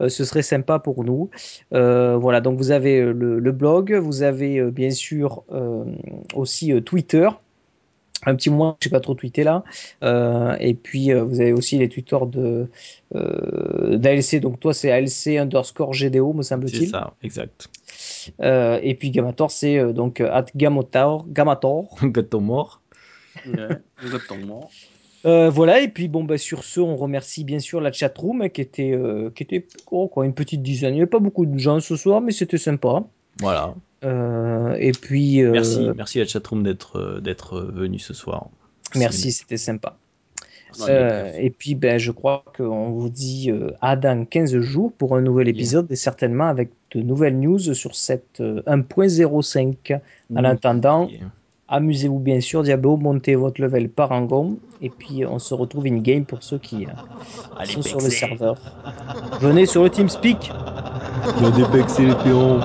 Euh, ce serait sympa pour nous. Euh, voilà, donc vous avez le, le blog, vous avez euh, bien sûr aussi Twitter. Un petit moment, je n'ai pas trop tweeté là. Euh, et puis euh, vous avez aussi les Twitter de euh, d'ALC. Donc toi, c'est ALC underscore GDO, me C'est semble-t-il. ça, exact. Euh, et puis Gamator, c'est euh, donc at Gamator. Gamator. (laughs) Exactement. Euh, voilà, et puis bon, bah, sur ce, on remercie bien sûr la chatroom hein, qui était, euh, qui était oh, quoi, une petite dizaine. Il n'y avait pas beaucoup de gens ce soir, mais c'était sympa. Voilà. Euh, et puis, euh, Merci, merci à Chatroom d'être euh, d'être venu ce soir. merci, c'était sympa. Euh, et puis, ben, je crois qu'on vous dit euh, à dans 15 jours pour un nouvel épisode et certainement avec de nouvelles news sur cette euh, 1.05. En attendant, Yeah. amusez-vous bien sûr, Diablo, montez votre level par Angon et puis on se retrouve in-game pour ceux qui euh, sont sur le serveur. Venez sur le TeamSpeak. Il y a des becs et les péons.